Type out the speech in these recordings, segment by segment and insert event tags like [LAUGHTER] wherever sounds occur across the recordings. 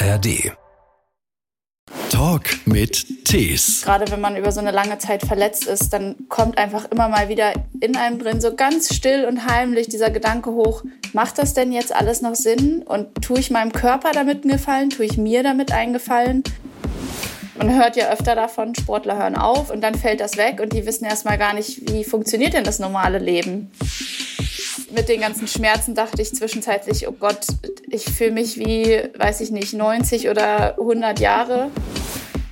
ARD. Talk mit Tees. Gerade wenn man über so eine lange Zeit verletzt ist, dann kommt einfach immer mal wieder in einem drin so ganz still und heimlich dieser Gedanke hoch, macht das denn jetzt alles noch Sinn? Und tue ich meinem Körper damit einen Gefallen? Tue ich mir damit einen Gefallen? Man hört ja öfter davon, Sportler hören auf und dann fällt das weg und die wissen erstmal gar nicht, wie funktioniert denn das normale Leben mit den ganzen Schmerzen dachte ich zwischenzeitlich, oh Gott, ich fühle mich wie, weiß ich nicht, 90 oder 100 Jahre.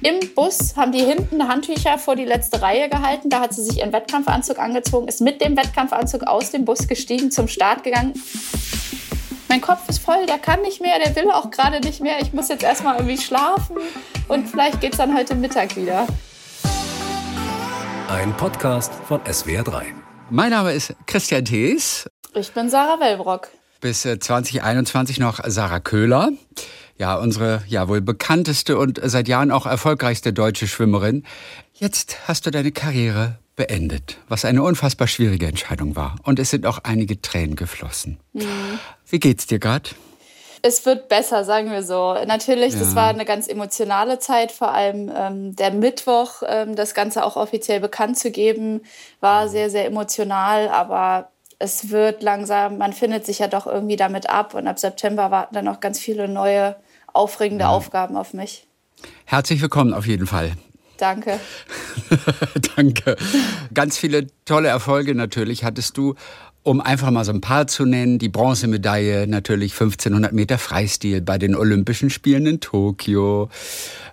Im Bus haben die hinten Handtücher vor die letzte Reihe gehalten. Da hat sie sich ihren Wettkampfanzug angezogen, ist mit dem Wettkampfanzug aus dem Bus gestiegen, zum Start gegangen. Mein Kopf ist voll, der kann nicht mehr, der will auch gerade nicht mehr. Ich muss jetzt erstmal irgendwie schlafen und vielleicht geht es dann heute Mittag wieder. Ein Podcast von SWR3. Mein Name ist Christian Thees ich bin Sarah Wellbrock. Bis 2021 äh, noch Sarah Köhler. Ja, unsere ja wohl bekannteste und seit Jahren auch erfolgreichste deutsche Schwimmerin. Jetzt hast du deine Karriere beendet, was eine unfassbar schwierige Entscheidung war. Und es sind auch einige Tränen geflossen. Mhm. Wie geht's dir gerade? Es wird besser, sagen wir so. Natürlich, ja. das war eine ganz emotionale Zeit, vor allem ähm, der Mittwoch, ähm, das Ganze auch offiziell bekannt zu geben, war sehr, sehr emotional, aber es wird langsam, man findet sich ja doch irgendwie damit ab und ab September warten dann noch ganz viele neue, aufregende ja. Aufgaben auf mich. Herzlich willkommen auf jeden Fall. Danke. [LAUGHS] Danke. Ganz viele tolle Erfolge natürlich hattest du. Um einfach mal so ein paar zu nennen, die Bronzemedaille natürlich 1500 Meter Freistil bei den Olympischen Spielen in Tokio,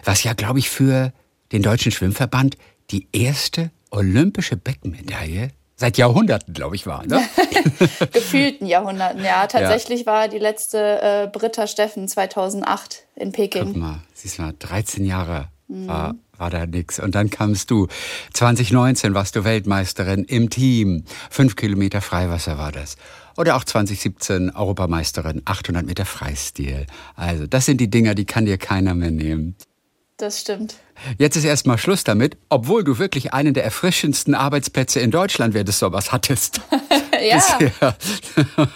was ja, glaube ich, für den Deutschen Schwimmverband die erste olympische Beckenmedaille seit Jahrhunderten, glaube ich, war. Ne? [LAUGHS] Gefühlten Jahrhunderten, ja. Tatsächlich ja. war die letzte äh, Britta Steffen 2008 in Peking. Guck mal, siehst du mal, 13 Jahre mhm. war, war da nix. Und dann kamst du. 2019 warst du Weltmeisterin im Team. Fünf Kilometer Freiwasser war das. Oder auch 2017 Europameisterin, 800 Meter Freistil. Also, das sind die Dinger, die kann dir keiner mehr nehmen. Das stimmt. Jetzt ist erstmal Schluss damit, obwohl du wirklich einen der erfrischendsten Arbeitsplätze in Deutschland, wer das sowas hattest. [LAUGHS] ja. [LAUGHS]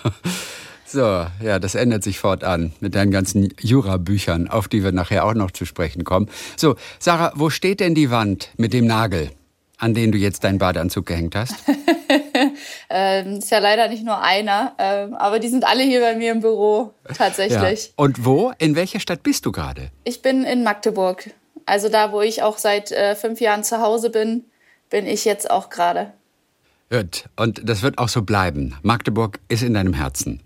So, ja, das ändert sich fortan mit deinen ganzen Jura-Büchern, auf die wir nachher auch noch zu sprechen kommen. So, Sarah, wo steht denn die Wand mit dem Nagel, an den du jetzt deinen Badeanzug gehängt hast? [LAUGHS] ähm, ist ja leider nicht nur einer, ähm, aber die sind alle hier bei mir im Büro tatsächlich. Ja. Und wo? In welcher Stadt bist du gerade? Ich bin in Magdeburg. Also da, wo ich auch seit äh, fünf Jahren zu Hause bin, bin ich jetzt auch gerade. Gut. Und das wird auch so bleiben. Magdeburg ist in deinem Herzen.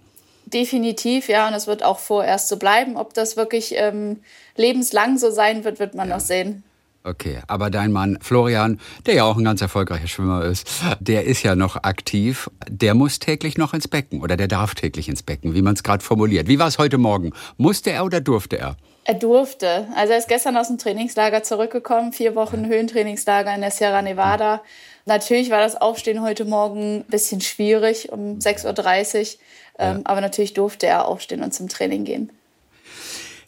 Definitiv, ja. Und es wird auch vorerst so bleiben. Ob das wirklich ähm, lebenslang so sein wird, wird man ja. noch sehen. Okay, aber dein Mann Florian, der ja auch ein ganz erfolgreicher Schwimmer ist, der ist ja noch aktiv. Der muss täglich noch ins Becken oder der darf täglich ins Becken, wie man es gerade formuliert. Wie war es heute Morgen? Musste er oder durfte er? Er durfte. Also er ist gestern aus dem Trainingslager zurückgekommen, vier Wochen Höhentrainingslager in der Sierra Nevada. Natürlich war das Aufstehen heute Morgen ein bisschen schwierig um 6.30 Uhr, ähm, ja. aber natürlich durfte er aufstehen und zum Training gehen.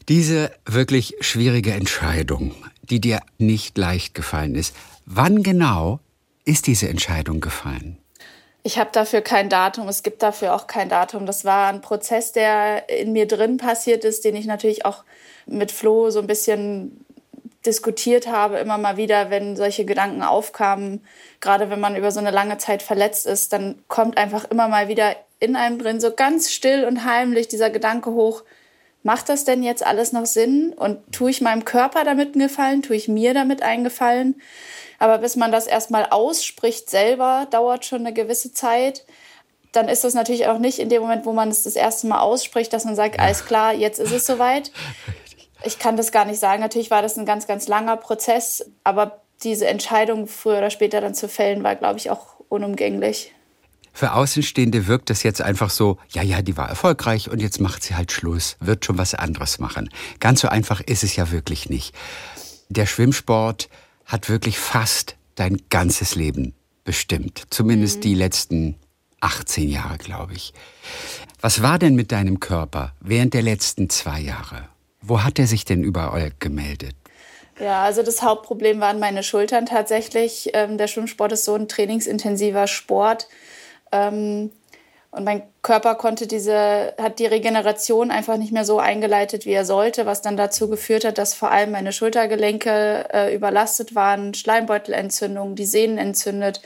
Diese wirklich schwierige Entscheidung, die dir nicht leicht gefallen ist, wann genau ist diese Entscheidung gefallen? Ich habe dafür kein Datum, es gibt dafür auch kein Datum. Das war ein Prozess, der in mir drin passiert ist, den ich natürlich auch mit Flo so ein bisschen diskutiert habe, immer mal wieder, wenn solche Gedanken aufkamen. Gerade wenn man über so eine lange Zeit verletzt ist, dann kommt einfach immer mal wieder in einem drin so ganz still und heimlich dieser Gedanke hoch, macht das denn jetzt alles noch Sinn? Und tue ich meinem Körper damit einen Gefallen? Tue ich mir damit einen Gefallen? Aber bis man das erstmal ausspricht selber, dauert schon eine gewisse Zeit. Dann ist das natürlich auch nicht in dem Moment, wo man es das erste Mal ausspricht, dass man sagt, alles klar, jetzt ist es soweit. [LAUGHS] Ich kann das gar nicht sagen. Natürlich war das ein ganz, ganz langer Prozess, aber diese Entscheidung früher oder später dann zu fällen, war, glaube ich, auch unumgänglich. Für Außenstehende wirkt das jetzt einfach so, ja, ja, die war erfolgreich und jetzt macht sie halt Schluss, wird schon was anderes machen. Ganz so einfach ist es ja wirklich nicht. Der Schwimmsport hat wirklich fast dein ganzes Leben bestimmt. Zumindest mhm. die letzten 18 Jahre, glaube ich. Was war denn mit deinem Körper während der letzten zwei Jahre? Wo hat er sich denn überall gemeldet? Ja, also das Hauptproblem waren meine Schultern tatsächlich. Ähm, der Schwimmsport ist so ein trainingsintensiver Sport. Ähm, und mein Körper konnte diese, hat die Regeneration einfach nicht mehr so eingeleitet, wie er sollte, was dann dazu geführt hat, dass vor allem meine Schultergelenke äh, überlastet waren, Schleimbeutelentzündung, die Sehnen entzündet.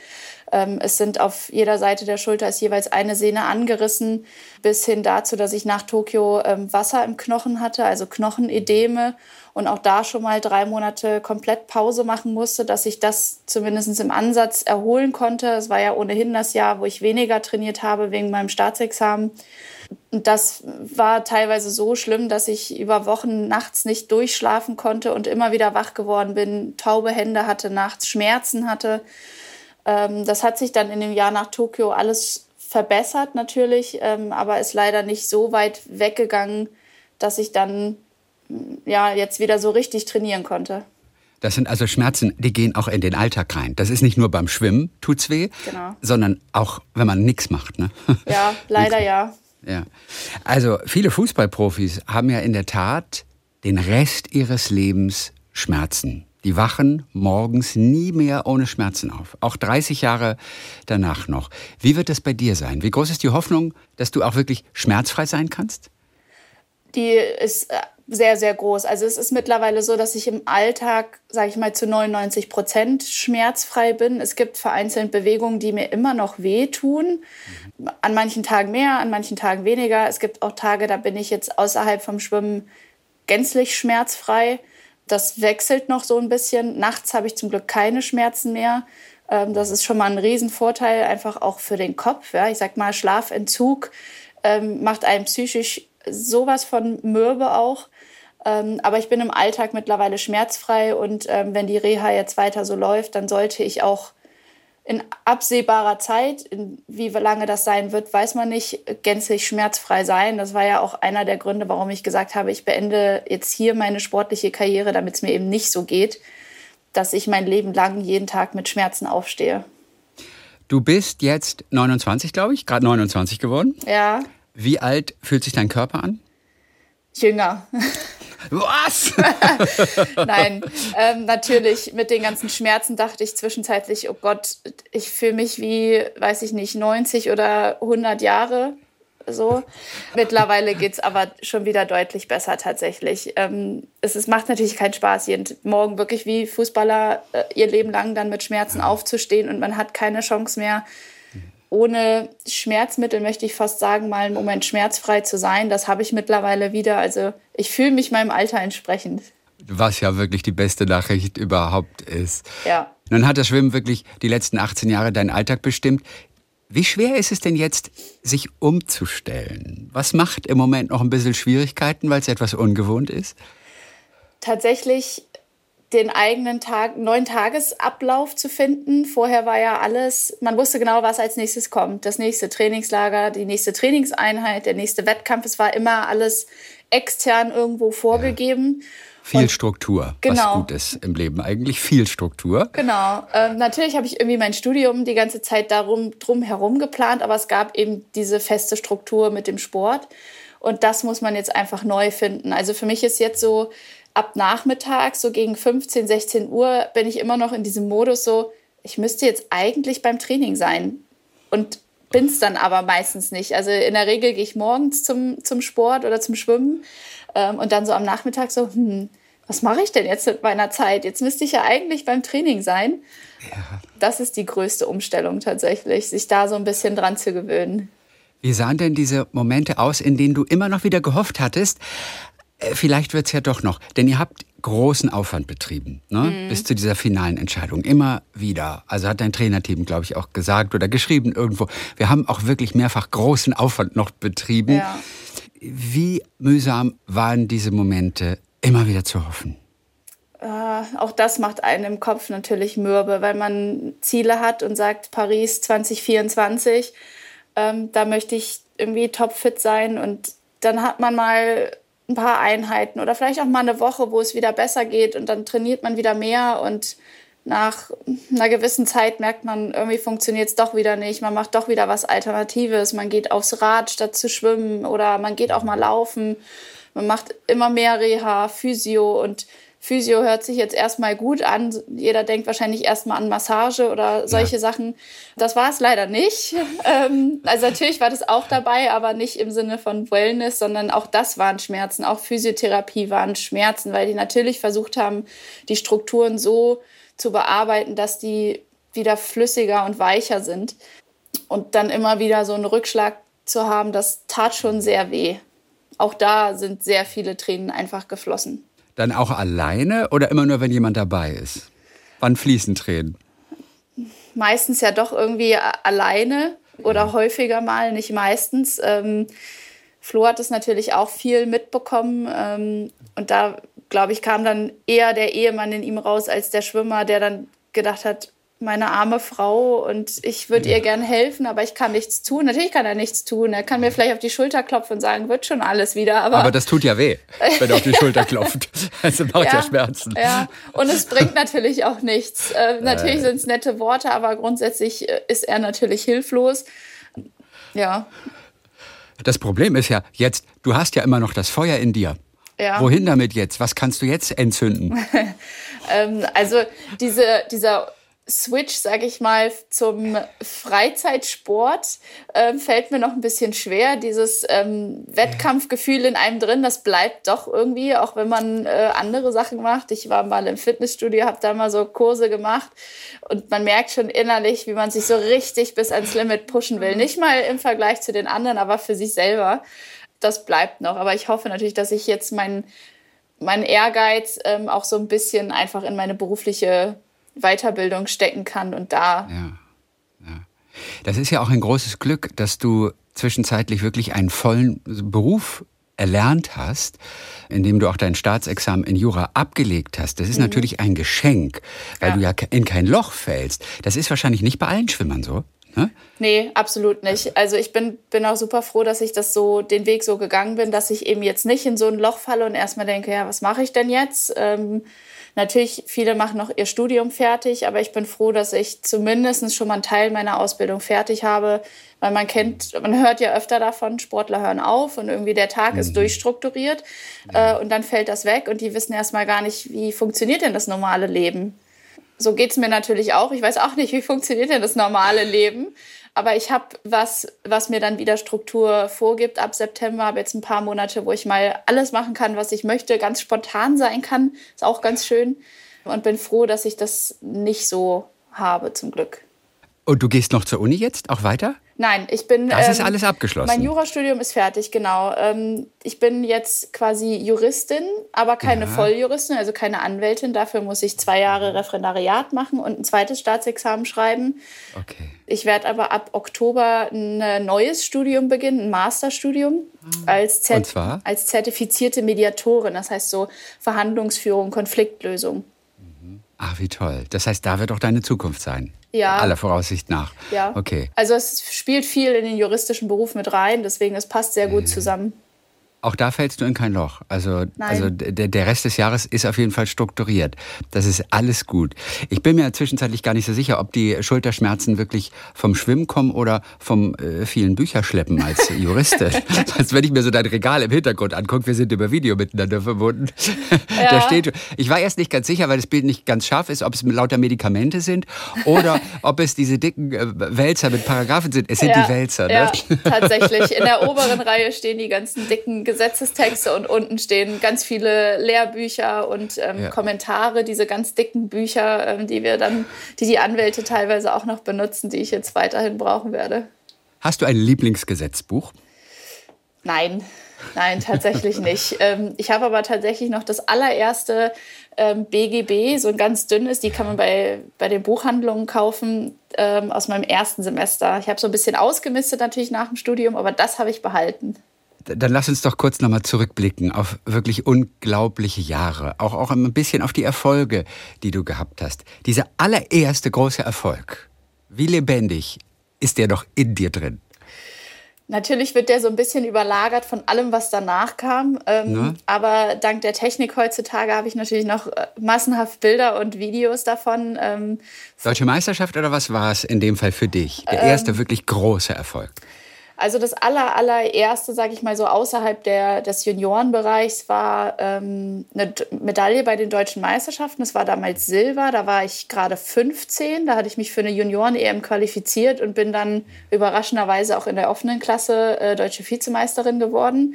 Ähm, es sind auf jeder Seite der Schulter ist jeweils eine Sehne angerissen, bis hin dazu, dass ich nach Tokio ähm, Wasser im Knochen hatte, also Knochenedeme und auch da schon mal drei Monate komplett Pause machen musste, dass ich das zumindest im Ansatz erholen konnte. Es war ja ohnehin das Jahr, wo ich weniger trainiert habe wegen meinem Staatsexamen. Und das war teilweise so schlimm, dass ich über Wochen nachts nicht durchschlafen konnte und immer wieder wach geworden bin, taube Hände hatte, nachts Schmerzen hatte. Ähm, das hat sich dann in dem Jahr nach Tokio alles verbessert natürlich, ähm, aber ist leider nicht so weit weggegangen, dass ich dann ja, jetzt wieder so richtig trainieren konnte. Das sind also Schmerzen, die gehen auch in den Alltag rein. Das ist nicht nur beim Schwimmen tut's weh, genau. sondern auch, wenn man nichts macht. Ne? Ja, [LAUGHS] leider ja. Ja. Also viele Fußballprofis haben ja in der Tat den Rest ihres Lebens Schmerzen. Die wachen morgens nie mehr ohne Schmerzen auf. Auch 30 Jahre danach noch. Wie wird das bei dir sein? Wie groß ist die Hoffnung, dass du auch wirklich schmerzfrei sein kannst? Die ist äh, sehr, sehr groß. Also es ist mittlerweile so, dass ich im Alltag, sage ich mal, zu 99 Prozent schmerzfrei bin. Es gibt vereinzelt Bewegungen, die mir immer noch wehtun. An manchen Tagen mehr, an manchen Tagen weniger. Es gibt auch Tage, da bin ich jetzt außerhalb vom Schwimmen gänzlich schmerzfrei. Das wechselt noch so ein bisschen. Nachts habe ich zum Glück keine Schmerzen mehr. Ähm, das ist schon mal ein Riesenvorteil, einfach auch für den Kopf. Ich sag mal, Schlafentzug ähm, macht einen psychisch sowas von mürbe auch. Ähm, aber ich bin im Alltag mittlerweile schmerzfrei und ähm, wenn die Reha jetzt weiter so läuft, dann sollte ich auch in absehbarer Zeit, in wie lange das sein wird, weiß man nicht, gänzlich schmerzfrei sein. Das war ja auch einer der Gründe, warum ich gesagt habe, ich beende jetzt hier meine sportliche Karriere, damit es mir eben nicht so geht, dass ich mein Leben lang jeden Tag mit Schmerzen aufstehe. Du bist jetzt 29, glaube ich, gerade 29 geworden. Ja. Wie alt fühlt sich dein Körper an? Jünger. Was? [LAUGHS] Nein, ähm, natürlich mit den ganzen Schmerzen dachte ich zwischenzeitlich, oh Gott, ich fühle mich wie, weiß ich nicht, 90 oder 100 Jahre. So. Mittlerweile geht es aber schon wieder deutlich besser tatsächlich. Ähm, es, es macht natürlich keinen Spaß, jeden Morgen wirklich wie Fußballer äh, ihr Leben lang dann mit Schmerzen aufzustehen und man hat keine Chance mehr, ohne Schmerzmittel, möchte ich fast sagen, mal einen Moment schmerzfrei zu sein. Das habe ich mittlerweile wieder. Also ich fühle mich meinem Alter entsprechend. Was ja wirklich die beste Nachricht überhaupt ist. Ja. Nun hat das Schwimmen wirklich die letzten 18 Jahre deinen Alltag bestimmt. Wie schwer ist es denn jetzt, sich umzustellen? Was macht im Moment noch ein bisschen Schwierigkeiten, weil es etwas ungewohnt ist? Tatsächlich den eigenen Tag, neuen Tagesablauf zu finden. Vorher war ja alles, man wusste genau, was als nächstes kommt. Das nächste Trainingslager, die nächste Trainingseinheit, der nächste Wettkampf. Es war immer alles extern irgendwo vorgegeben. Ja. Viel und, Struktur, genau. was gut ist im Leben eigentlich. Viel Struktur. Genau. Ähm, natürlich habe ich irgendwie mein Studium die ganze Zeit darum drum herum geplant, aber es gab eben diese feste Struktur mit dem Sport. Und das muss man jetzt einfach neu finden. Also für mich ist jetzt so, ab Nachmittag, so gegen 15, 16 Uhr, bin ich immer noch in diesem Modus so, ich müsste jetzt eigentlich beim Training sein. Und bin es dann aber meistens nicht. Also in der Regel gehe ich morgens zum, zum Sport oder zum Schwimmen ähm, und dann so am Nachmittag so, hm, was mache ich denn jetzt mit meiner Zeit? Jetzt müsste ich ja eigentlich beim Training sein. Ja. Das ist die größte Umstellung tatsächlich, sich da so ein bisschen dran zu gewöhnen. Wie sahen denn diese Momente aus, in denen du immer noch wieder gehofft hattest, vielleicht wird es ja doch noch, denn ihr habt großen Aufwand betrieben, ne? Mhm. bis zu dieser finalen Entscheidung. Immer wieder. Also hat dein Trainerteam, glaube ich, auch gesagt oder geschrieben irgendwo. Wir haben auch wirklich mehrfach großen Aufwand noch betrieben. Ja. Wie mühsam waren diese Momente, immer wieder zu hoffen? Äh, auch das macht einen im Kopf natürlich mürbe, weil man Ziele hat und sagt, Paris 2024, ähm, da möchte ich irgendwie topfit sein und dann hat man mal ein paar Einheiten oder vielleicht auch mal eine Woche, wo es wieder besser geht und dann trainiert man wieder mehr und nach einer gewissen Zeit merkt man, irgendwie funktioniert es doch wieder nicht. Man macht doch wieder was Alternatives. Man geht aufs Rad statt zu schwimmen oder man geht auch mal laufen. Man macht immer mehr Reha, Physio und Physio hört sich jetzt erstmal gut an. Jeder denkt wahrscheinlich erstmal an Massage oder solche ja. Sachen. Das war es leider nicht. [LAUGHS] Ähm, also natürlich war das auch dabei, aber nicht im Sinne von Wellness, sondern auch das waren Schmerzen. Auch Physiotherapie waren Schmerzen, weil die natürlich versucht haben, die Strukturen so zu bearbeiten, dass die wieder flüssiger und weicher sind. Und dann immer wieder so einen Rückschlag zu haben, das tat schon sehr weh. Auch da sind sehr viele Tränen einfach geflossen. Dann auch alleine oder immer nur, wenn jemand dabei ist? Wann fließen Tränen? Meistens ja doch irgendwie alleine oder ja. häufiger mal, nicht meistens. Ähm, Flo hat es natürlich auch viel mitbekommen. Ähm, und da, glaube ich, kam dann eher der Ehemann in ihm raus als der Schwimmer, der dann gedacht hat, meine arme Frau und ich würde ihr gern helfen, aber ich kann nichts tun. Natürlich kann er nichts tun. Er kann mir vielleicht auf die Schulter klopfen und sagen, wird schon alles wieder. Aber, aber das tut ja weh, wenn er auf die [LAUGHS] Schulter klopft. Also macht ja, ja, Schmerzen. Ja, und es bringt natürlich auch nichts. Äh, natürlich sind es nette Worte, aber grundsätzlich äh, ist er natürlich hilflos. Ja. Das Problem ist ja jetzt, du hast ja immer noch das Feuer in dir. Ja. Wohin damit jetzt? Was kannst du jetzt entzünden? [LAUGHS] ähm, also diese, dieser Switch, sage ich mal, zum Freizeitsport äh, fällt mir noch ein bisschen schwer. Dieses ähm, Wettkampfgefühl in einem drin, das bleibt doch irgendwie, auch wenn man äh, andere Sachen macht. Ich war mal im Fitnessstudio, habe da mal so Kurse gemacht und man merkt schon innerlich, wie man sich so richtig bis ans Limit pushen will. Nicht mal im Vergleich zu den anderen, aber für sich selber. Das bleibt noch. Aber ich hoffe natürlich, dass ich jetzt meinen mein Ehrgeiz ähm, auch so ein bisschen einfach in meine berufliche Weiterbildung stecken kann und da. Ja, ja. Das ist ja auch ein großes Glück, dass du zwischenzeitlich wirklich einen vollen Beruf erlernt hast, indem du auch dein Staatsexamen in Jura abgelegt hast. Das ist mhm. natürlich ein Geschenk, weil ja. du ja in kein Loch fällst. Das ist wahrscheinlich nicht bei allen Schwimmern so. Ne? Nee, absolut nicht. Also ich bin, bin auch super froh, dass ich das so, den Weg so gegangen bin, dass ich eben jetzt nicht in so ein Loch falle und erstmal denke, ja, was mache ich denn jetzt? Ähm, Natürlich, viele machen noch ihr Studium fertig, aber ich bin froh, dass ich zumindest schon mal einen Teil meiner Ausbildung fertig habe, weil man kennt, man hört ja öfter davon, Sportler hören auf und irgendwie der Tag mhm. ist durchstrukturiert äh, und dann fällt das weg und die wissen erstmal gar nicht, wie funktioniert denn das normale Leben. So geht es mir natürlich auch. Ich weiß auch nicht, wie funktioniert denn das normale Leben. Aber ich habe was, was mir dann wieder Struktur vorgibt ab September. Habe jetzt ein paar Monate, wo ich mal alles machen kann, was ich möchte, ganz spontan sein kann. Ist auch ganz schön. Und bin froh, dass ich das nicht so habe, zum Glück. Und du gehst noch zur Uni jetzt, auch weiter? Nein, ich bin. Das ähm, ist alles abgeschlossen. Mein Jurastudium ist fertig, genau. Ähm, ich bin jetzt quasi Juristin, aber keine ja. Volljuristin, also keine Anwältin. Dafür muss ich zwei Jahre Referendariat machen und ein zweites Staatsexamen schreiben. Okay. Ich werde aber ab Oktober ein neues Studium beginnen, ein Masterstudium ah. als, Zert als zertifizierte Mediatorin. Das heißt so Verhandlungsführung, Konfliktlösung. Ach, wie toll. Das heißt, da wird auch deine Zukunft sein. Ja. Aller Voraussicht nach. Ja. Okay. Also es spielt viel in den juristischen Beruf mit rein, deswegen es passt sehr gut zusammen. Auch da fällst du in kein Loch. Also, also der, der Rest des Jahres ist auf jeden Fall strukturiert. Das ist alles gut. Ich bin mir zwischenzeitlich gar nicht so sicher, ob die Schulterschmerzen wirklich vom Schwimmen kommen oder vom äh, vielen Bücherschleppen als [LAUGHS] Juristin. als wenn ich mir so dein Regal im Hintergrund angucke, wir sind über Video miteinander verbunden. [LAUGHS] Ja. da steht, ich war erst nicht ganz sicher, weil das Bild nicht ganz scharf ist, ob es lauter Medikamente sind oder ob es diese dicken äh, Wälzer mit Paragraphen sind. Es sind ja, die Wälzer. Ne? Ja, tatsächlich. In der oberen Reihe stehen die ganzen dicken Gesetzestexte und unten stehen ganz viele Lehrbücher und ähm, ja. Kommentare, diese ganz dicken Bücher, ähm, die wir dann, die die Anwälte teilweise auch noch benutzen, die ich jetzt weiterhin brauchen werde. Hast du ein Lieblingsgesetzbuch? Nein, nein, tatsächlich [LAUGHS] nicht. Ähm, ich habe aber tatsächlich noch das allererste ähm, BGB, so ein ganz dünnes, die kann man bei, bei den Buchhandlungen kaufen, ähm, aus meinem ersten Semester. Ich habe so ein bisschen ausgemistet natürlich nach dem Studium, aber das habe ich behalten. Dann lass uns doch kurz nochmal zurückblicken auf wirklich unglaubliche Jahre. Auch, auch ein bisschen auf die Erfolge, die du gehabt hast. Dieser allererste große Erfolg. Wie lebendig ist der doch in dir drin? Natürlich wird der so ein bisschen überlagert von allem, was danach kam. Ähm, ne? Aber dank der Technik heutzutage habe ich natürlich noch äh, massenhaft Bilder und Videos davon. Ähm, Deutsche Meisterschaft oder was war es in dem Fall für dich? Der ähm, erste wirklich große Erfolg? Also das aller, allererste, sage ich mal so, außerhalb der, des Juniorenbereichs war ähm, eine Medaille bei den deutschen Meisterschaften. Das war damals Silber. Da war ich gerade 15. Da hatte ich mich für eine Junioren-EM qualifiziert und bin dann überraschenderweise auch in der offenen Klasse äh, deutsche Vizemeisterin geworden.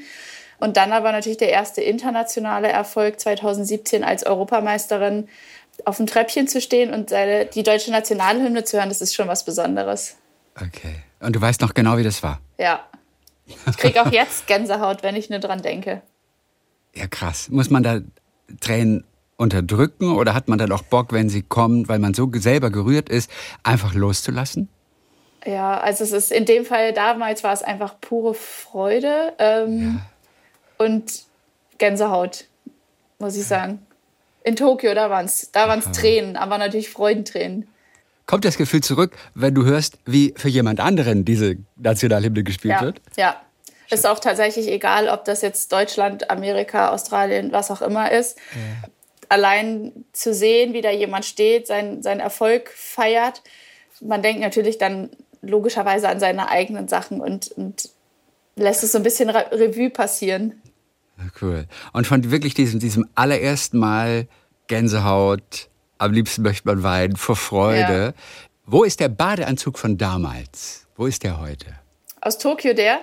Und dann aber natürlich der erste internationale Erfolg 2017 als Europameisterin auf dem Treppchen zu stehen und die deutsche Nationalhymne zu hören, das ist schon was Besonderes. Okay. Und du weißt noch genau, wie das war? Ja. Ich kriege auch jetzt [LAUGHS] Gänsehaut, wenn ich nur dran denke. Ja, krass. Muss man da Tränen unterdrücken oder hat man dann auch Bock, wenn sie kommen, weil man so selber gerührt ist, einfach loszulassen? Ja, also es ist in dem Fall damals war es einfach pure Freude ähm, ja. und Gänsehaut, muss ich sagen. In Tokio, da waren es da waren's Tränen, aber natürlich Freudentränen. Kommt das Gefühl zurück, wenn du hörst, wie für jemand anderen diese Nationalhymne gespielt ja, wird? Ja. Ist auch tatsächlich egal, ob das jetzt Deutschland, Amerika, Australien, was auch immer ist. Ja. Allein zu sehen, wie da jemand steht, sein, seinen Erfolg feiert. Man denkt natürlich dann logischerweise an seine eigenen Sachen und, und lässt es so ein bisschen Revue passieren. Cool. Und von wirklich diesem, diesem allerersten Mal Gänsehaut, am liebsten möchte man weinen vor Freude. Ja. Wo ist der Badeanzug von damals? Wo ist der heute? Aus Tokio der?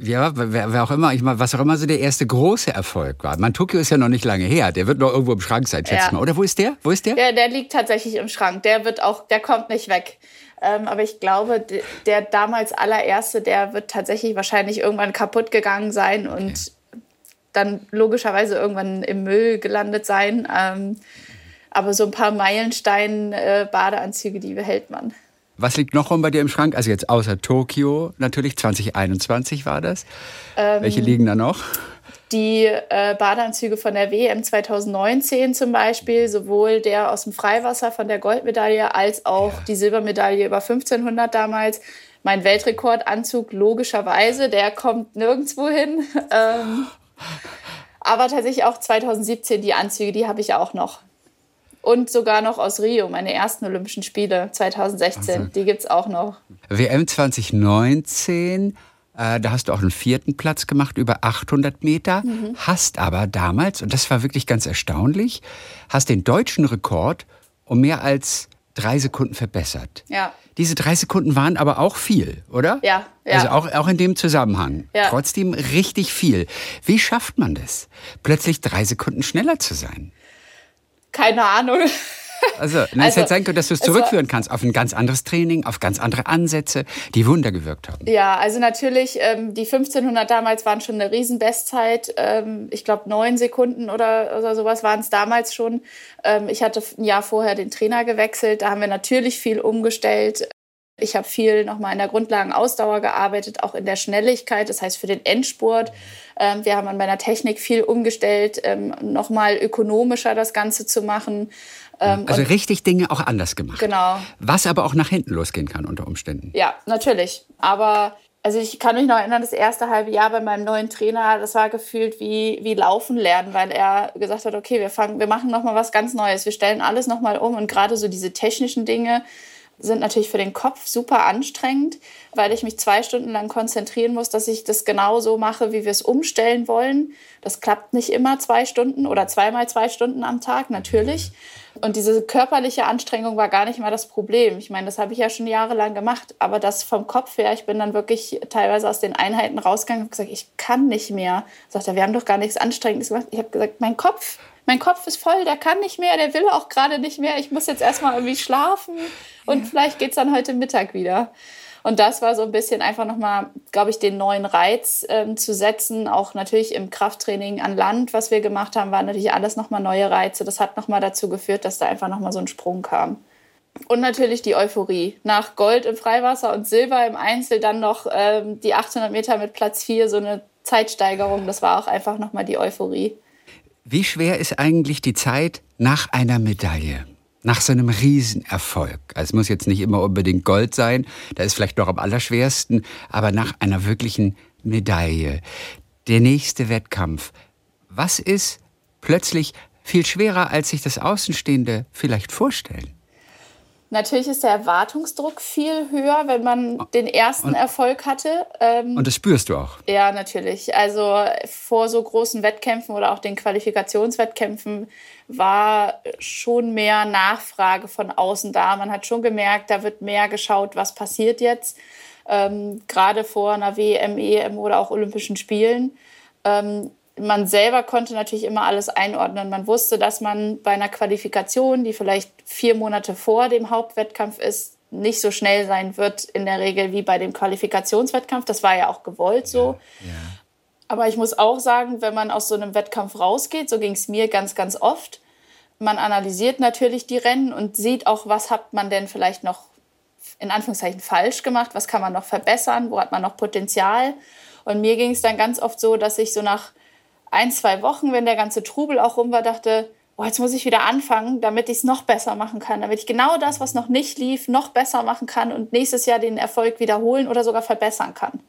Ja, wer, wer auch immer, ich meine, was auch immer so der erste große Erfolg war. Man, Tokio ist ja noch nicht lange her. Der wird noch irgendwo im Schrank sein, schätze ja. mal. Oder wo ist der? Wo ist der? Ja, der liegt tatsächlich im Schrank. Der wird auch, der kommt nicht weg. Ähm, aber ich glaube, der damals allererste, der wird tatsächlich wahrscheinlich irgendwann kaputt gegangen sein und okay. dann logischerweise irgendwann im Müll gelandet sein. Ähm, aber so ein paar Meilenstein-Badeanzüge, die behält man. Was liegt noch rum bei dir im Schrank? Also jetzt außer Tokio, natürlich 2021 war das. Ähm, Welche liegen da noch? Die äh, Badeanzüge von der WM 2019 zum Beispiel, sowohl der aus dem Freiwasser von der Goldmedaille als auch ja. die Silbermedaille über 1500 damals. Mein Weltrekordanzug logischerweise, der kommt nirgendwo hin. Ähm, [LAUGHS] aber tatsächlich auch 2017 die Anzüge, die habe ich auch noch und sogar noch aus Rio, meine ersten Olympischen Spiele 2016. Also, die gibt es auch noch. WM 2019. Äh, da hast du auch einen vierten Platz gemacht, über 800 Meter. Mhm. Hast aber damals, und das war wirklich ganz erstaunlich, hast den deutschen Rekord um mehr als drei Sekunden verbessert. Ja. Diese drei Sekunden waren aber auch viel, oder? Ja. ja. Also auch, auch in dem Zusammenhang. Ja. Trotzdem richtig viel. Wie schafft man das, plötzlich drei Sekunden schneller zu sein? Keine Ahnung. Also, ne, also, es hätte sein können, dass du es zurückführen kannst auf ein ganz anderes Training, auf ganz andere Ansätze, die Wunder gewirkt haben. Ja, also natürlich, ähm, die 1500 damals waren schon eine Riesenbestzeit. Ähm, ich glaube, neun Sekunden oder, oder sowas waren es damals schon. Ähm, ich hatte ein Jahr vorher den Trainer gewechselt. Da haben wir natürlich viel umgestellt. Ich habe viel nochmal in der Grundlagenausdauer gearbeitet, auch in der Schnelligkeit, das heißt für den Endspurt. Ähm, wir haben an meiner Technik viel umgestellt, ähm, nochmal ökonomischer das Ganze zu machen. Ähm, also richtig Dinge auch anders gemacht. Genau. Was aber auch nach hinten losgehen kann unter Umständen. Ja, natürlich. Aber also ich kann mich noch erinnern, das erste halbe Jahr bei meinem neuen Trainer, das war gefühlt wie, wie Laufen lernen, weil er gesagt hat, okay, wir fangen, wir machen nochmal was ganz Neues, wir stellen alles nochmal um und gerade so diese technischen Dinge, sind natürlich für den Kopf super anstrengend, weil ich mich zwei Stunden lang konzentrieren muss, dass ich das genau so mache, wie wir es umstellen wollen. Das klappt nicht immer zwei Stunden oder zweimal zwei Stunden am Tag, natürlich. Und diese körperliche Anstrengung war gar nicht mal das Problem. Ich meine, das habe ich ja schon jahrelang gemacht, aber das vom Kopf her, ich bin dann wirklich teilweise aus den Einheiten rausgegangen und gesagt, ich kann nicht mehr. Sagt er, wir haben doch gar nichts Anstrengendes gemacht. Ich habe gesagt, mein Kopf mein Kopf ist voll, der kann nicht mehr, der will auch gerade nicht mehr. Ich muss jetzt erstmal irgendwie schlafen und ja. vielleicht geht's dann heute Mittag wieder. Und das war so ein bisschen einfach nochmal, glaube ich, den neuen Reiz ähm, zu setzen. Auch natürlich im Krafttraining an Land, was wir gemacht haben, waren natürlich alles nochmal neue Reize. Das hat nochmal dazu geführt, dass da einfach nochmal so ein Sprung kam. Und natürlich die Euphorie. Nach Gold im Freiwasser und Silber im Einzel dann noch ähm, die 800 Meter mit Platz 4, so eine Zeitsteigerung. Das war auch einfach nochmal die Euphorie. Wie schwer ist eigentlich die Zeit nach einer Medaille? Nach so einem Riesenerfolg. Also es muss jetzt nicht immer unbedingt Gold sein, da ist vielleicht noch am allerschwersten, aber nach einer wirklichen Medaille. Der nächste Wettkampf. Was ist plötzlich viel schwerer, als sich das Außenstehende vielleicht vorstellen? Natürlich ist der Erwartungsdruck viel höher, wenn man den ersten und, Erfolg hatte. Ähm, und das spürst du auch. Ja, natürlich. Also vor so großen Wettkämpfen oder auch den Qualifikationswettkämpfen war schon mehr Nachfrage von außen da. Man hat schon gemerkt, da wird mehr geschaut, was passiert jetzt. Ähm, gerade vor einer WM, EM oder auch Olympischen Spielen. Ähm, man selber konnte natürlich immer alles einordnen. Man wusste, dass man bei einer Qualifikation, die vielleicht vier Monate vor dem Hauptwettkampf ist, nicht so schnell sein wird in der Regel wie bei dem Qualifikationswettkampf. Das war ja auch gewollt so. Ja, ja. Aber ich muss auch sagen, wenn man aus so einem Wettkampf rausgeht, so ging es mir ganz, ganz oft, man analysiert natürlich die Rennen und sieht auch, was hat man denn vielleicht noch in Anführungszeichen falsch gemacht, was kann man noch verbessern, wo hat man noch Potenzial. Und mir ging es dann ganz oft so, dass ich so nach ein, zwei Wochen, wenn der ganze Trubel auch rum war, dachte, oh, jetzt muss ich wieder anfangen, damit ich es noch besser machen kann, damit ich genau das, was noch nicht lief, noch besser machen kann und nächstes Jahr den Erfolg wiederholen oder sogar verbessern kann.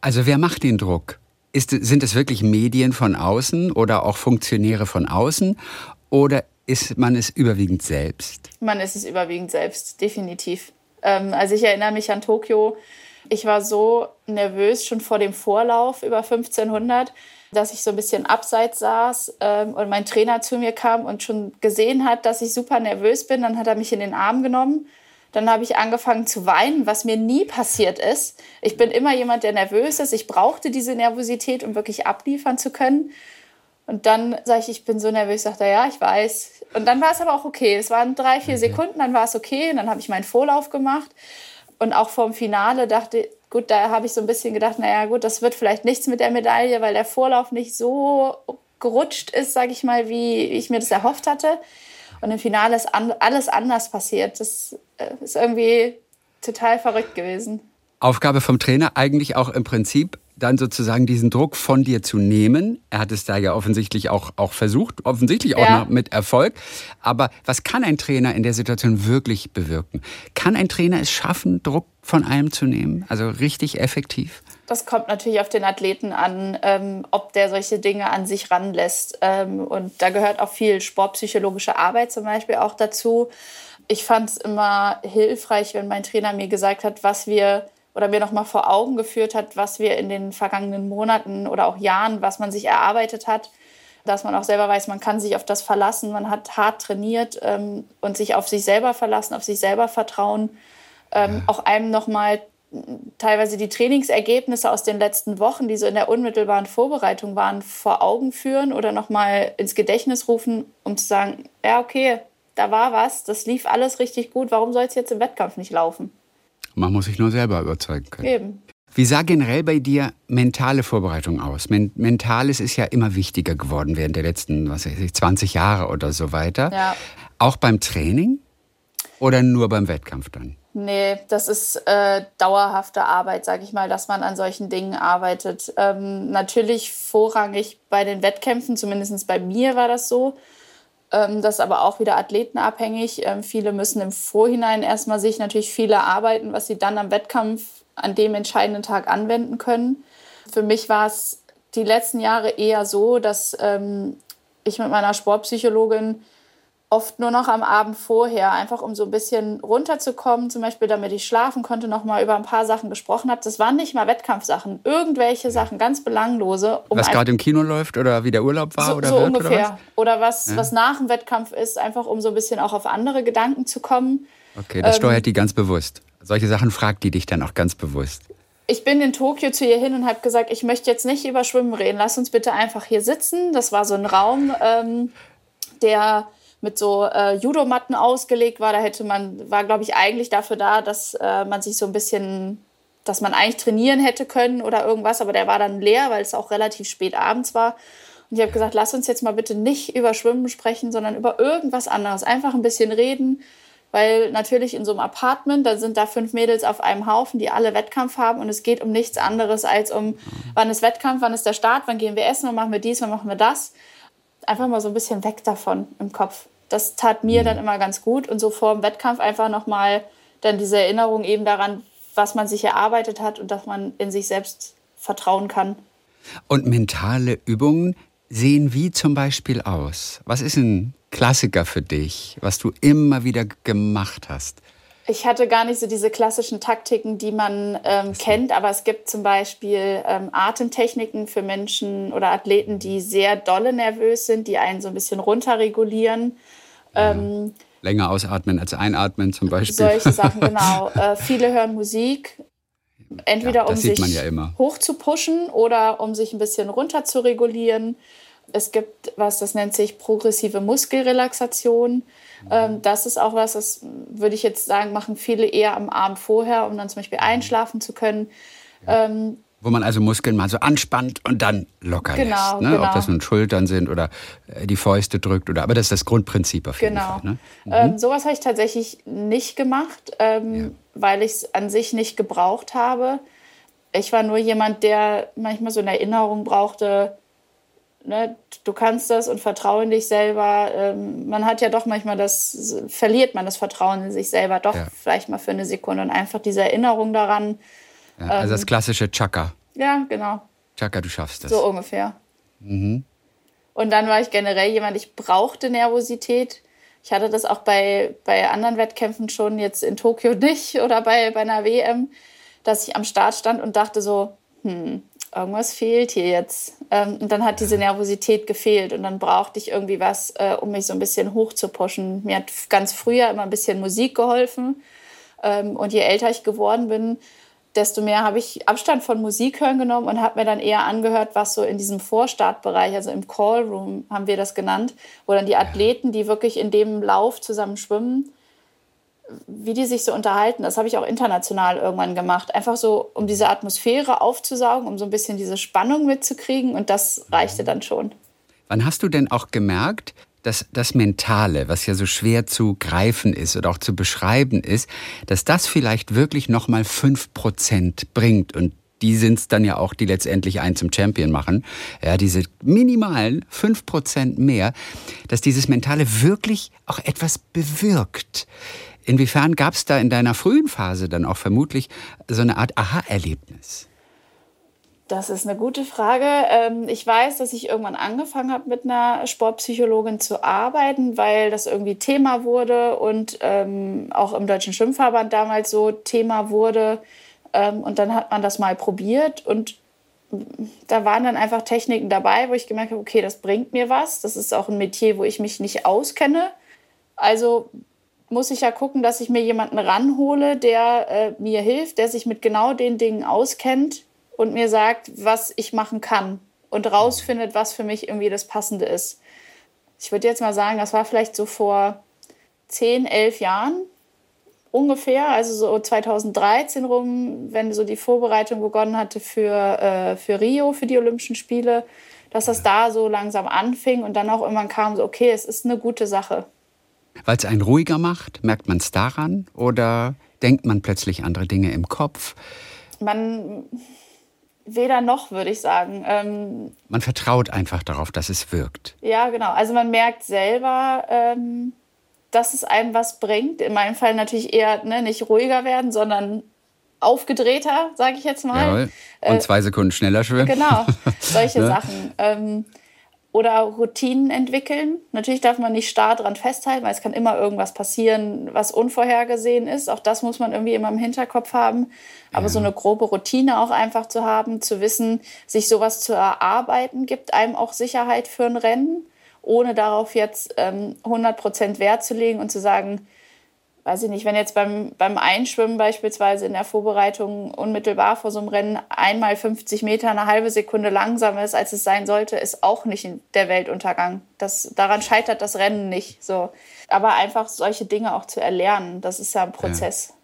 Also wer macht den Druck? Ist, sind es wirklich Medien von außen oder auch Funktionäre von außen oder ist man es überwiegend selbst? Man ist es überwiegend selbst, definitiv. Ähm, also ich erinnere mich an Tokio. Ich war so nervös schon vor dem Vorlauf über 1500 dass ich so ein bisschen abseits saß ähm, und mein Trainer zu mir kam und schon gesehen hat, dass ich super nervös bin. Dann hat er mich in den Arm genommen. Dann habe ich angefangen zu weinen, was mir nie passiert ist. Ich bin immer jemand, der nervös ist. Ich brauchte diese Nervosität, um wirklich abliefern zu können. Und dann sage ich, ich bin so nervös, sagt er, ja, ich weiß. Und dann war es aber auch okay. Es waren drei, vier Sekunden, dann war es okay. Und dann habe ich meinen Vorlauf gemacht. Und auch vorm Finale dachte gut, da habe ich so ein bisschen gedacht, naja, gut, das wird vielleicht nichts mit der Medaille, weil der Vorlauf nicht so gerutscht ist, sage ich mal, wie ich mir das erhofft hatte. Und im Finale ist an, alles anders passiert. Das äh, ist irgendwie total verrückt gewesen. Aufgabe vom Trainer eigentlich auch im Prinzip dann sozusagen diesen Druck von dir zu nehmen. Er hat es da ja offensichtlich auch, auch versucht, offensichtlich auch ja. mit Erfolg. Aber was kann ein Trainer in der Situation wirklich bewirken? Kann ein Trainer es schaffen, Druck von einem zu nehmen? Also richtig effektiv? Das kommt natürlich auf den Athleten an, ähm, ob der solche Dinge an sich ranlässt. Ähm, und da gehört auch viel sportpsychologische Arbeit zum Beispiel auch dazu. Ich fand es immer hilfreich, wenn mein Trainer mir gesagt hat, was wir oder mir noch mal vor Augen geführt hat, was wir in den vergangenen Monaten oder auch Jahren, was man sich erarbeitet hat, dass man auch selber weiß, man kann sich auf das verlassen, man hat hart trainiert ähm, und sich auf sich selber verlassen, auf sich selber vertrauen, ähm, auch einem noch mal teilweise die Trainingsergebnisse aus den letzten Wochen, die so in der unmittelbaren Vorbereitung waren, vor Augen führen oder noch mal ins Gedächtnis rufen, um zu sagen, ja okay, da war was, das lief alles richtig gut, warum soll es jetzt im Wettkampf nicht laufen? Man muss sich nur selber überzeugen können. Eben. Wie sah generell bei dir mentale Vorbereitung aus? Men Mentales ist ja immer wichtiger geworden während der letzten, was weiß ich, 20 Jahre oder so weiter. Ja. Auch beim Training oder nur beim Wettkampf dann? Nee, das ist äh, dauerhafte Arbeit, sage ich mal, dass man an solchen Dingen arbeitet. Ähm, natürlich vorrangig bei den Wettkämpfen, zumindest bei mir war das so. Ähm, das ist aber auch wieder athletenabhängig. Ähm, viele müssen im Vorhinein erstmal sich natürlich viel erarbeiten, was sie dann am Wettkampf an dem entscheidenden Tag anwenden können. Für mich war es die letzten Jahre eher so, dass ähm, ich mit meiner Sportpsychologin oft nur noch am Abend vorher, einfach um so ein bisschen runterzukommen, zum Beispiel damit ich schlafen konnte, noch mal über ein paar Sachen gesprochen habe. Das waren nicht mal Wettkampfsachen, irgendwelche Sachen, ganz belanglose. Um was gerade im Kino läuft oder wie der Urlaub war so, oder so wird, ungefähr. Oder was, oder was, ja. was nach dem Wettkampf ist, einfach um so ein bisschen auch auf andere Gedanken zu kommen. Okay, das ähm, steuert die ganz bewusst. Solche Sachen fragt die dich dann auch ganz bewusst. Ich bin in Tokio zu ihr hin und habe gesagt, ich möchte jetzt nicht über Schwimmen reden. Lass uns bitte einfach hier sitzen. Das war so ein Raum, ähm, der mit so äh, Judomatten ausgelegt war. Da hätte man, war, glaube ich, eigentlich dafür da, dass äh, man sich so ein bisschen, dass man eigentlich trainieren hätte können oder irgendwas, aber der war dann leer, weil es auch relativ spät abends war. Und ich habe gesagt, lass uns jetzt mal bitte nicht über Schwimmen sprechen, sondern über irgendwas anderes. Einfach ein bisschen reden, weil natürlich in so einem Apartment, da sind da fünf Mädels auf einem Haufen, die alle Wettkampf haben und es geht um nichts anderes als um, wann ist Wettkampf, wann ist der Start, wann gehen wir essen, wann machen wir dies, wann machen wir das. Einfach mal so ein bisschen weg davon im Kopf das tat mir mhm. dann immer ganz gut und so vor dem Wettkampf einfach nochmal dann diese Erinnerung eben daran, was man sich erarbeitet hat und dass man in sich selbst vertrauen kann. Und mentale Übungen sehen wie zum Beispiel aus? Was ist ein Klassiker für dich, was du immer wieder gemacht hast? Ich hatte gar nicht so diese klassischen Taktiken, die man ähm, kennt, aber es gibt zum Beispiel ähm, Atemtechniken für Menschen oder Athleten, die sehr dolle nervös sind, die einen so ein bisschen runterregulieren. Ja. Ähm, Länger ausatmen als einatmen zum Beispiel. Solche Sachen, [LAUGHS] genau. äh, viele hören Musik, entweder ja, um sich ja hoch zu pushen oder um sich ein bisschen runter zu regulieren. Es gibt was, das nennt sich progressive Muskelrelaxation. Ähm, das ist auch was, das würde ich jetzt sagen, machen viele eher am Abend vorher, um dann zum Beispiel einschlafen zu können. Ähm, wo man also Muskeln mal so anspannt und dann locker genau, lässt. Ne? Genau. Ob das nun Schultern sind oder äh, die Fäuste drückt oder aber das ist das Grundprinzip auf jeden genau. Fall. Ne? Mhm. Ähm, sowas habe ich tatsächlich nicht gemacht, ähm, ja. weil ich es an sich nicht gebraucht habe. Ich war nur jemand, der manchmal so eine Erinnerung brauchte, ne, du kannst das und vertraue in dich selber. Ähm, man hat ja doch manchmal das, verliert man das Vertrauen in sich selber doch ja. vielleicht mal für eine Sekunde und einfach diese Erinnerung daran. Ja, also ähm, das klassische Chaka. Ja, genau. Chaka, du schaffst das. So ungefähr. Mhm. Und dann war ich generell jemand, ich brauchte Nervosität. Ich hatte das auch bei, bei anderen Wettkämpfen schon, jetzt in Tokio [LAUGHS] nicht oder bei, bei einer WM, dass ich am Start stand und dachte so, hm, irgendwas fehlt hier jetzt. Ähm, und dann hat diese Nervosität gefehlt und dann brauchte ich irgendwie was, äh, um mich so ein bisschen hoch zu pushen. Mir hat ganz früher immer ein bisschen Musik geholfen. Ähm, und je älter ich geworden bin, desto mehr habe ich Abstand von Musik hören genommen und habe mir dann eher angehört, was so in diesem Vorstartbereich, also im Callroom haben wir das genannt, wo dann die Athleten, die wirklich in dem Lauf zusammen schwimmen, wie die sich so unterhalten, das habe ich auch international irgendwann gemacht. Einfach so, um diese Atmosphäre aufzusaugen, um so ein bisschen diese Spannung mitzukriegen und das reichte dann schon. Wann hast du denn auch gemerkt, dass das Mentale, was ja so schwer zu greifen ist oder auch zu beschreiben ist, dass das vielleicht wirklich nochmal Prozent bringt und die sind es dann ja auch, die letztendlich einen zum Champion machen. Ja, diese minimalen fünf Prozent mehr, dass dieses Mentale wirklich auch etwas bewirkt. Inwiefern gab es da in deiner frühen Phase dann auch vermutlich so eine Art Aha-Erlebnis? Das ist eine gute Frage. Ähm, ich weiß, dass ich irgendwann angefangen habe, mit einer Sportpsychologin zu arbeiten, weil das irgendwie Thema wurde und ähm, auch im Deutschen Schwimmverband damals so Thema wurde. Ähm, und dann hat man das mal probiert und da waren dann einfach Techniken dabei, wo ich gemerkt habe, okay, das bringt mir was. Das ist auch ein Metier, wo ich mich nicht auskenne. Also muss ich ja gucken, dass ich mir jemanden ranhole, der äh, mir hilft, der sich mit genau den Dingen auskennt und mir sagt, was ich machen kann und rausfindet, was für mich irgendwie das Passende ist. Ich würde jetzt mal sagen, das war vielleicht so vor 10, 11 Jahren ungefähr, also so 2013 rum, wenn so die Vorbereitung begonnen hatte für, äh, für Rio, für die Olympischen Spiele, dass das da so langsam anfing und dann auch irgendwann kam so, okay, es ist eine gute Sache. Weil es einen ruhiger macht, merkt man es daran oder denkt man plötzlich andere Dinge im Kopf? Man weder noch, würde ich sagen. Ähm, man vertraut einfach darauf, dass es wirkt. Ja, genau. Also man merkt selber, ähm, dass es einem was bringt. In meinem Fall natürlich eher ne, nicht ruhiger werden, sondern aufgedrehter, sage ich jetzt mal. Jawohl. Und äh, zwei Sekunden schneller schwimmen. Genau, [LAUGHS] solche ne? Sachen. Ähm, oder Routinen entwickeln. Natürlich darf man nicht starr dran festhalten, weil es kann immer irgendwas passieren, was unvorhergesehen ist. Auch das muss man irgendwie immer im Hinterkopf haben. Aber ja. so eine grobe Routine auch einfach zu haben, zu wissen, sich sowas zu erarbeiten, gibt einem auch Sicherheit für ein Rennen, ohne darauf jetzt ähm, 100 Prozent Wert zu legen und zu sagen, weiß ich nicht, wenn jetzt beim, beim Einschwimmen beispielsweise in der Vorbereitung unmittelbar vor so einem Rennen einmal 50 Meter eine halbe Sekunde langsamer ist, als es sein sollte, ist auch nicht der Weltuntergang. Das, daran scheitert das Rennen nicht. So. Aber einfach solche Dinge auch zu erlernen, das ist ja ein Prozess. Ja.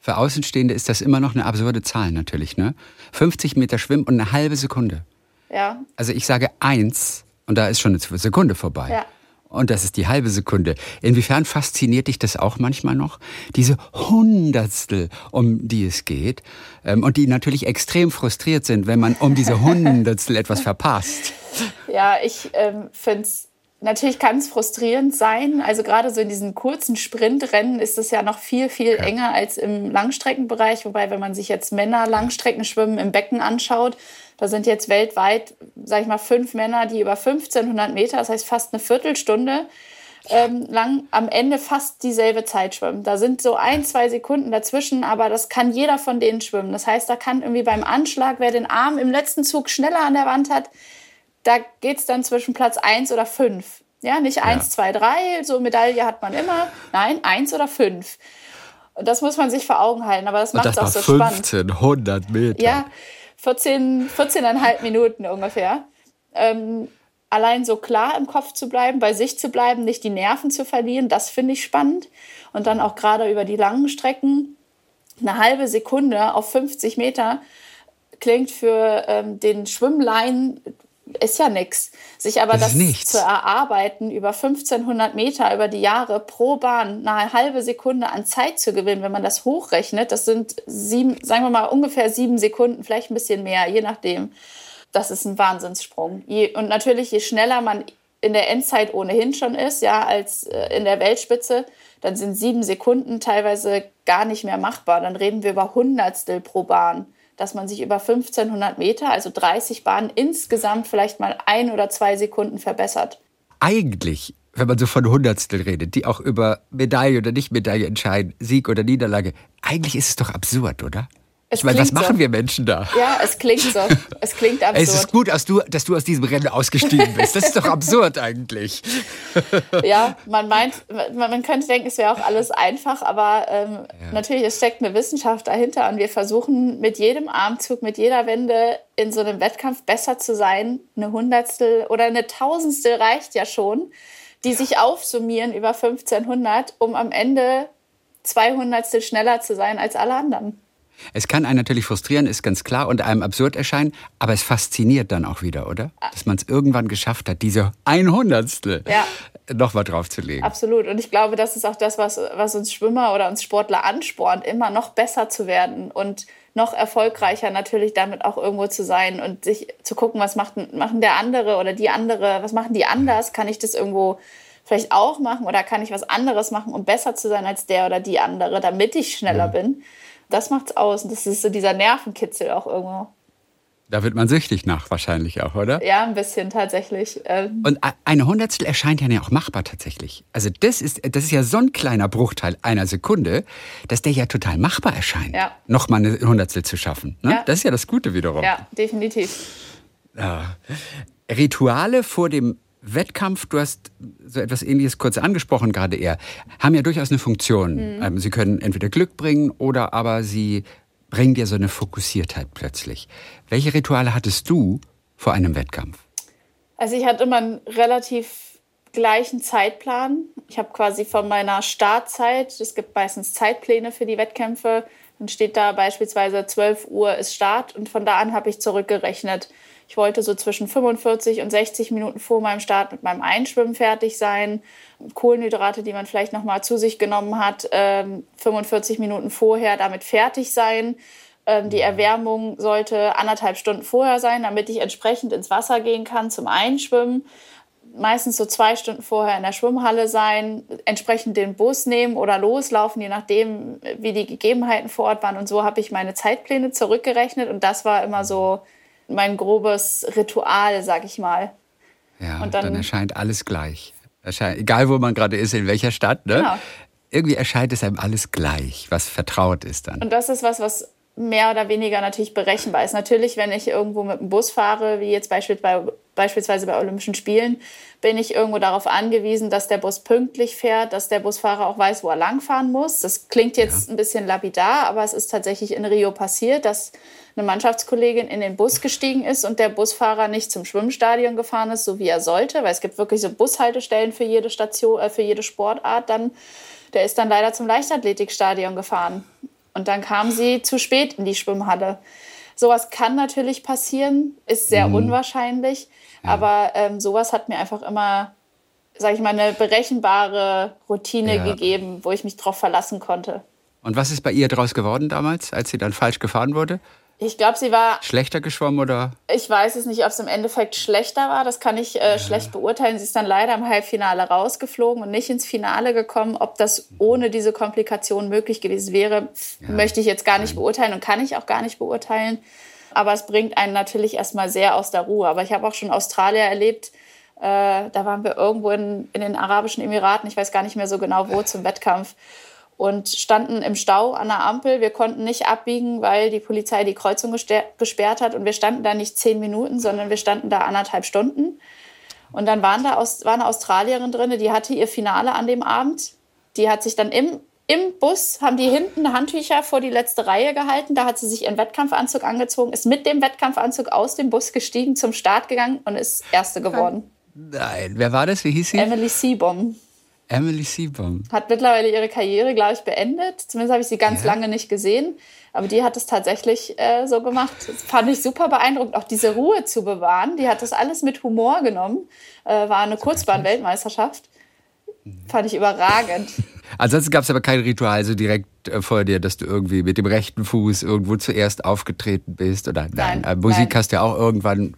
Für Außenstehende ist das immer noch eine absurde Zahl natürlich. Ne? 50 Meter Schwimmen und eine halbe Sekunde. Ja. Also ich sage eins und da ist schon eine Sekunde vorbei. Ja. Und das ist die halbe Sekunde. Inwiefern fasziniert dich das auch manchmal noch? Diese Hundertstel, um die es geht. Ähm, und die natürlich extrem frustriert sind, wenn man um diese Hundertstel etwas verpasst. Ja, ich ähm, finde es Natürlich kann es frustrierend sein. Also gerade so in diesen kurzen Sprintrennen ist es ja noch viel, viel ja. enger als im Langstreckenbereich. Wobei, wenn man sich jetzt Männer Langstreckenschwimmen im Becken anschaut, da sind jetzt weltweit sag ich mal, fünf Männer, die über 1500 Meter, das heißt fast eine Viertelstunde, ähm, lang am Ende fast dieselbe Zeit schwimmen. Da sind so ein, zwei Sekunden dazwischen, aber das kann jeder von denen schwimmen. Das heißt, da kann irgendwie beim Anschlag, wer den Arm im letzten Zug schneller an der Wand hat, da geht es dann zwischen Platz 1 oder 5. Ja, nicht 1, 2, 3, so Medaille hat man immer. Nein, 1 oder 5. Und das muss man sich vor Augen halten, aber das macht es auch so 15, spannend. 100 Meter. Ja, 14, 14,5 Minuten ungefähr. Ähm, allein so klar im Kopf zu bleiben, bei sich zu bleiben, nicht die Nerven zu verlieren, das finde ich spannend. Und dann auch gerade über die langen Strecken eine halbe Sekunde auf 50 Meter klingt für ähm, den Schwimmlein ist ja nichts. Sich aber das, das zu erarbeiten, über 1500 Meter über die Jahre pro Bahn eine halbe Sekunde an Zeit zu gewinnen, wenn man das hochrechnet, das sind sieben, sagen wir mal ungefähr sieben Sekunden, vielleicht ein bisschen mehr, je nachdem das ist ein Wahnsinnssprung. Und natürlich, je schneller man in der Endzeit ohnehin schon ist, ja, als äh, in der Weltspitze, dann sind sieben Sekunden teilweise gar nicht mehr machbar. Dann reden wir über Hundertstel pro Bahn, dass man sich über 1500 Meter, also 30 Bahnen insgesamt vielleicht mal ein oder zwei Sekunden verbessert. Eigentlich, wenn man so von Hundertstel redet, die auch über Medaille oder Nicht-Medaille entscheiden, Sieg oder Niederlage, eigentlich ist es doch absurd, oder? Es ich meine, was machen so. wir Menschen da? Ja, es klingt so. Es klingt absurd. Es ist gut, dass du, dass du aus diesem Rennen ausgestiegen bist. Das ist doch absurd eigentlich. [LAUGHS] Ja, man meint, man könnte denken, es wäre auch alles einfach, aber ähm, ja. natürlich, es steckt eine Wissenschaft dahinter und wir versuchen mit jedem Armzug, mit jeder Wende in so einem Wettkampf besser zu sein. Eine Hundertstel oder eine Tausendstel reicht ja schon, die sich aufsummieren über 1500, um am Ende 200 schneller zu sein als alle anderen. Es kann einen natürlich frustrieren, ist ganz klar, und einem absurd erscheinen, aber es fasziniert dann auch wieder, oder? Dass man es irgendwann geschafft hat, diese ein Hundertstel ja. noch mal draufzulegen. Absolut. Und ich glaube, das ist auch das, was, was uns Schwimmer oder uns Sportler anspornt, immer noch besser zu werden und noch erfolgreicher natürlich damit auch irgendwo zu sein und sich zu gucken, was macht, machen der andere oder die andere, was machen die anders? Kann ich das irgendwo vielleicht auch machen oder kann ich was anderes machen, um besser zu sein als der oder die andere, damit ich schneller mhm. bin? Das macht's aus. Und das ist so dieser Nervenkitzel auch irgendwo. Da wird man süchtig nach wahrscheinlich auch, oder? Ja, ein bisschen tatsächlich. Ähm. Und eine Hundertstel erscheint ja auch machbar tatsächlich. Also das ist, das ist ja so ein kleiner Bruchteil einer Sekunde, dass der ja total machbar erscheint. Ja. Nochmal eine Hundertstel zu schaffen. Ne? Ja. Das ist ja das Gute wiederum. Ja, definitiv. Ja. Rituale vor dem Wettkampf, du hast so etwas Ähnliches kurz angesprochen gerade eher, haben ja durchaus eine Funktion. Mhm. Sie können entweder Glück bringen oder aber sie bringen dir so eine Fokussiertheit plötzlich. Welche Rituale hattest du vor einem Wettkampf? Also ich hatte immer einen relativ gleichen Zeitplan. Ich habe quasi von meiner Startzeit, es gibt meistens Zeitpläne für die Wettkämpfe, dann steht da beispielsweise 12 Uhr ist Start und von da an habe ich zurückgerechnet ich wollte so zwischen 45 und 60 Minuten vor meinem Start mit meinem Einschwimmen fertig sein. Kohlenhydrate, die man vielleicht noch mal zu sich genommen hat, 45 ähm, Minuten vorher damit fertig sein. Ähm, die Erwärmung sollte anderthalb Stunden vorher sein, damit ich entsprechend ins Wasser gehen kann zum Einschwimmen meistens so zwei Stunden vorher in der Schwimmhalle sein, entsprechend den Bus nehmen oder loslaufen, je nachdem, wie die Gegebenheiten vor Ort waren. Und so habe ich meine Zeitpläne zurückgerechnet und das war immer so mein grobes Ritual, sag ich mal. Ja, und dann, dann erscheint alles gleich. Erscheint, egal, wo man gerade ist, in welcher Stadt, ne? Genau. Irgendwie erscheint es einem alles gleich, was vertraut ist dann. Und das ist was, was mehr oder weniger natürlich berechenbar ist. Natürlich, wenn ich irgendwo mit dem Bus fahre, wie jetzt beispielsweise bei Olympischen Spielen, bin ich irgendwo darauf angewiesen, dass der Bus pünktlich fährt, dass der Busfahrer auch weiß, wo er langfahren muss. Das klingt jetzt ja. ein bisschen lapidar, aber es ist tatsächlich in Rio passiert, dass eine Mannschaftskollegin in den Bus gestiegen ist und der Busfahrer nicht zum Schwimmstadion gefahren ist, so wie er sollte, weil es gibt wirklich so Bushaltestellen für jede Station, äh, für jede Sportart. Dann, der ist dann leider zum Leichtathletikstadion gefahren. Und dann kam sie zu spät in die Schwimmhalle. Sowas kann natürlich passieren, ist sehr mhm. unwahrscheinlich, ja. aber ähm, sowas hat mir einfach immer, sage ich mal, eine berechenbare Routine ja. gegeben, wo ich mich drauf verlassen konnte. Und was ist bei ihr daraus geworden damals, als sie dann falsch gefahren wurde? Ich glaube, sie war. Schlechter geschwommen oder? Ich weiß es nicht, ob es im Endeffekt schlechter war. Das kann ich äh, ja. schlecht beurteilen. Sie ist dann leider im Halbfinale rausgeflogen und nicht ins Finale gekommen. Ob das ohne diese Komplikation möglich gewesen wäre, ja. möchte ich jetzt gar nicht beurteilen und kann ich auch gar nicht beurteilen. Aber es bringt einen natürlich erstmal sehr aus der Ruhe. Aber ich habe auch schon Australier erlebt, äh, da waren wir irgendwo in, in den Arabischen Emiraten, ich weiß gar nicht mehr so genau wo, zum Wettkampf und standen im Stau an der Ampel. Wir konnten nicht abbiegen, weil die Polizei die Kreuzung gesperrt hat. Und wir standen da nicht zehn Minuten, sondern wir standen da anderthalb Stunden. Und dann waren da war eine Australierin drin, die hatte ihr Finale an dem Abend. Die hat sich dann im, im Bus, haben die hinten Handtücher vor die letzte Reihe gehalten. Da hat sie sich ihren Wettkampfanzug angezogen, ist mit dem Wettkampfanzug aus dem Bus gestiegen, zum Start gegangen und ist Erste geworden. Nein, wer war das? Wie hieß sie? Emily Seabom. Emily Seabom. Hat mittlerweile ihre Karriere, glaube ich, beendet. Zumindest habe ich sie ganz ja. lange nicht gesehen. Aber die hat es tatsächlich äh, so gemacht. Das fand ich super beeindruckend, auch diese Ruhe zu bewahren. Die hat das alles mit Humor genommen. Äh, war eine Kurzbahn-Weltmeisterschaft. Fand ich überragend. Ansonsten gab es aber kein Ritual so direkt äh, vor dir, dass du irgendwie mit dem rechten Fuß irgendwo zuerst aufgetreten bist oder nein. nein äh, Musik nein. hast du ja auch irgendwann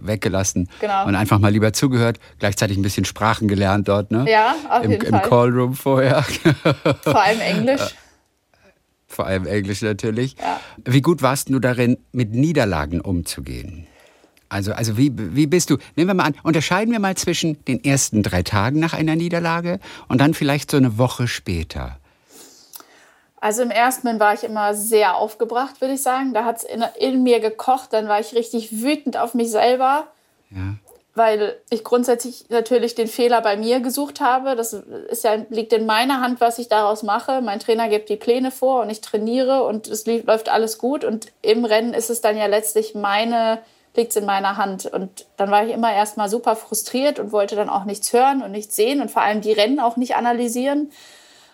weggelassen genau. und einfach mal lieber zugehört, gleichzeitig ein bisschen Sprachen gelernt dort, ne? Ja, auf Im, jeden Fall. Im Callroom vorher. [LAUGHS] Vor allem Englisch. Vor allem Englisch natürlich. Ja. Wie gut warst du darin, mit Niederlagen umzugehen? Also, also wie, wie bist du? Nehmen wir mal an, unterscheiden wir mal zwischen den ersten drei Tagen nach einer Niederlage und dann vielleicht so eine Woche später. Also im ersten Moment war ich immer sehr aufgebracht, würde ich sagen. Da hat es in, in, mir gekocht, dann war ich richtig wütend auf mich selber. Ja. Weil ich grundsätzlich natürlich den Fehler bei mir gesucht habe. Das ist ja, liegt in meiner Hand, was ich daraus mache. Mein Trainer gibt die Pläne vor und ich trainiere und es läuft alles gut. Und im Rennen ist es dann ja letztlich meine liegt es in meiner Hand. Und dann war ich immer erstmal super frustriert und wollte dann auch nichts hören und nichts sehen und vor allem die Rennen auch nicht analysieren.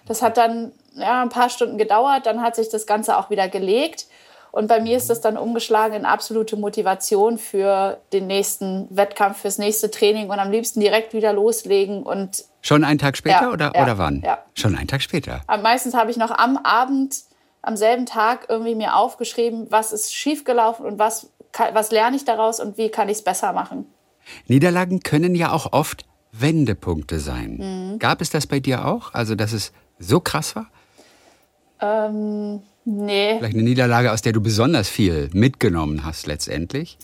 Das hat dann ja, ein paar Stunden gedauert, dann hat sich das Ganze auch wieder gelegt. Und bei mir ist das dann umgeschlagen in absolute Motivation für den nächsten Wettkampf, fürs nächste Training und am liebsten direkt wieder loslegen. Und Schon einen Tag später ja, oder, ja, oder wann? Ja. Schon einen Tag später. Meistens habe ich noch am Abend, am selben Tag irgendwie mir aufgeschrieben, was ist schiefgelaufen und was was lerne ich daraus und wie kann ich es besser machen. Niederlagen können ja auch oft Wendepunkte sein. Mhm. Gab es das bei dir auch? Also, dass es so krass war? Ähm, nee. Vielleicht eine Niederlage, aus der du besonders viel mitgenommen hast letztendlich?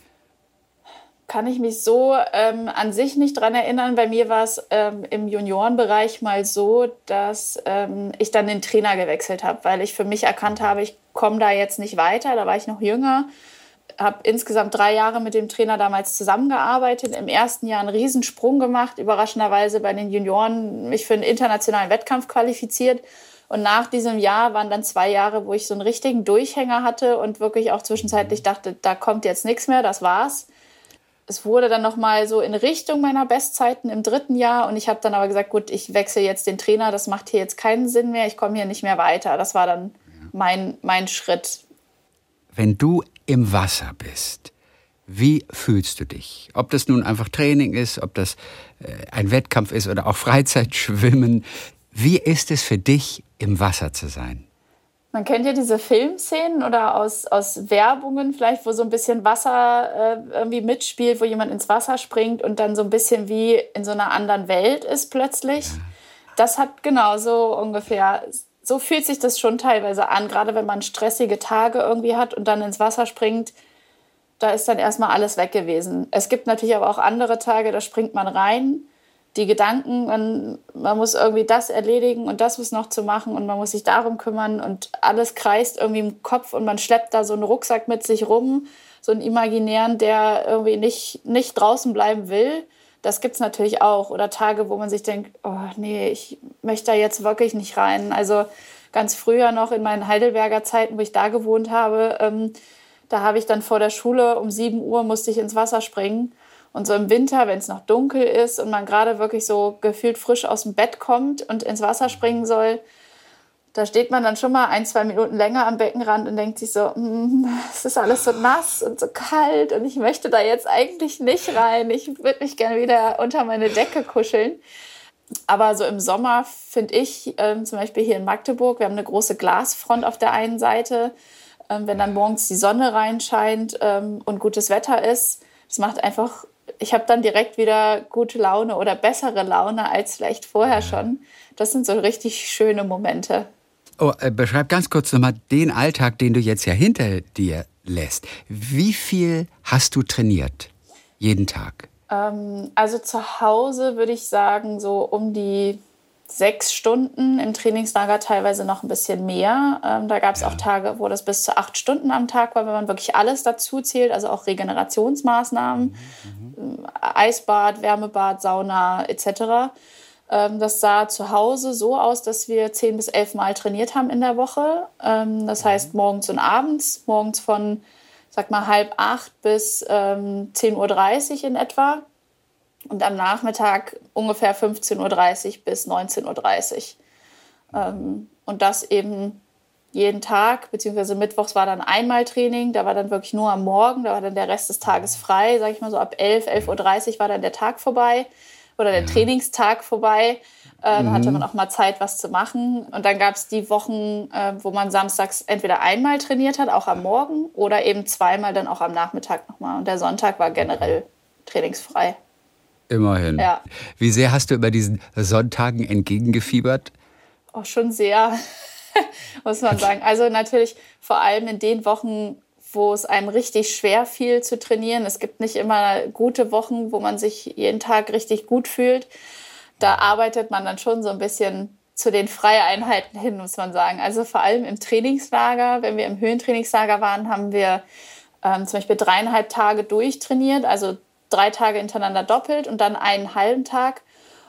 Kann ich mich so ähm, an sich nicht dran erinnern. Bei mir war es ähm, im Juniorenbereich mal so, dass ähm, ich dann den Trainer gewechselt habe, weil ich für mich erkannt habe, ich komme da jetzt nicht weiter. Da war ich noch jünger habe insgesamt drei Jahre mit dem Trainer damals zusammengearbeitet. Im ersten Jahr einen Riesensprung gemacht, überraschenderweise bei den Junioren mich für einen internationalen Wettkampf qualifiziert. Und nach diesem Jahr waren dann zwei Jahre, wo ich so einen richtigen Durchhänger hatte und wirklich auch zwischenzeitlich dachte, da kommt jetzt nichts mehr, das war's. Es wurde dann noch mal so in Richtung meiner Bestzeiten im dritten Jahr und ich habe dann aber gesagt, gut, ich wechsle jetzt den Trainer, das macht hier jetzt keinen Sinn mehr, ich komme hier nicht mehr weiter. Das war dann mein, mein Schritt. Wenn du im Wasser bist, wie fühlst du dich? Ob das nun einfach Training ist, ob das äh, ein Wettkampf ist oder auch [LAUGHS] Freizeitschwimmen. Wie ist es für dich, im Wasser zu sein? Man kennt ja diese Filmszenen oder aus, aus Werbungen vielleicht, wo so ein bisschen Wasser äh, irgendwie mitspielt, wo jemand ins Wasser springt und dann so ein bisschen wie in so einer anderen Welt ist plötzlich. Das hat genau so ungefähr so fühlt sich das schon teilweise an, gerade wenn man stressige Tage irgendwie hat und dann ins Wasser springt. Da ist dann erstmal alles weg gewesen. Es gibt natürlich aber auch andere Tage, da springt man rein. Die Gedanken, man, man muss irgendwie das erledigen und das ist noch zu machen und man muss sich darum kümmern und alles kreist irgendwie im Kopf und man schleppt da so einen Rucksack mit sich rum, so einen imaginären, der irgendwie nicht, nicht draußen bleiben will das gibt es natürlich auch. Oder Tage, wo man sich denkt, oh nee, ich möchte da jetzt wirklich nicht rein. Also ganz früher noch in meinen Heidelberger Zeiten, wo ich da gewohnt habe, ähm, da habe ich dann vor der Schule um 7 Uhr musste ich ins Wasser springen. Und so im Winter, wenn es noch dunkel ist und man gerade wirklich so gefühlt frisch aus dem Bett kommt und ins Wasser springen soll, da steht man dann schon mal ein, zwei Minuten länger am Beckenrand und denkt sich so, mm, es ist alles so nass und so kalt und ich möchte da jetzt eigentlich nicht rein. Ich würde mich gerne wieder unter meine Decke kuscheln. Aber so im Sommer finde ich, ähm, zum Beispiel hier in Magdeburg, wir haben eine große Glasfront auf der einen Seite. Ähm, wenn dann morgens die Sonne reinscheint ähm, und gutes Wetter ist, das macht einfach, ich habe dann direkt wieder gute Laune oder bessere Laune als vielleicht vorher schon. Das sind so richtig schöne Momente. Oh, äh, beschreib ganz kurz nochmal den Alltag, den du jetzt ja hinter dir lässt. Wie viel hast du trainiert? Jeden Tag? Ähm, also zu Hause würde ich sagen, so um die sechs Stunden, im Trainingslager teilweise noch ein bisschen mehr. Ähm, da gab es ja. auch Tage, wo das bis zu acht Stunden am Tag war, wenn man wirklich alles dazu zählt, also auch Regenerationsmaßnahmen, mhm, mhm. Eisbad, Wärmebad, Sauna etc. Ähm, das sah zu Hause so aus, dass wir zehn bis elf Mal trainiert haben in der Woche. Ähm, das mhm. heißt morgens und abends, morgens von sag mal halb acht bis ähm, 10.30 Uhr in etwa und am Nachmittag ungefähr 15.30 Uhr bis 19.30 Uhr. Und das eben jeden Tag, beziehungsweise mittwochs war dann einmal Training, da war dann wirklich nur am Morgen, da war dann der Rest des Tages frei, sag ich mal so ab 11, 11.30 Uhr war dann der Tag vorbei oder der Trainingstag vorbei. Äh, mhm. Da hatte man auch mal Zeit, was zu machen. Und dann gab es die Wochen, äh, wo man samstags entweder einmal trainiert hat, auch am Morgen, oder eben zweimal dann auch am Nachmittag nochmal. Und der Sonntag war generell trainingsfrei. Immerhin. Ja. Wie sehr hast du über diesen Sonntagen entgegengefiebert? Auch schon sehr, [LAUGHS] muss man sagen. Also natürlich vor allem in den Wochen, wo es einem richtig schwer fiel zu trainieren. Es gibt nicht immer gute Wochen, wo man sich jeden Tag richtig gut fühlt. Da arbeitet man dann schon so ein bisschen zu den Freieinheiten hin, muss man sagen. Also vor allem im Trainingslager, wenn wir im Höhentrainingslager waren, haben wir ähm, zum Beispiel dreieinhalb Tage durchtrainiert, also drei Tage hintereinander doppelt und dann einen halben Tag.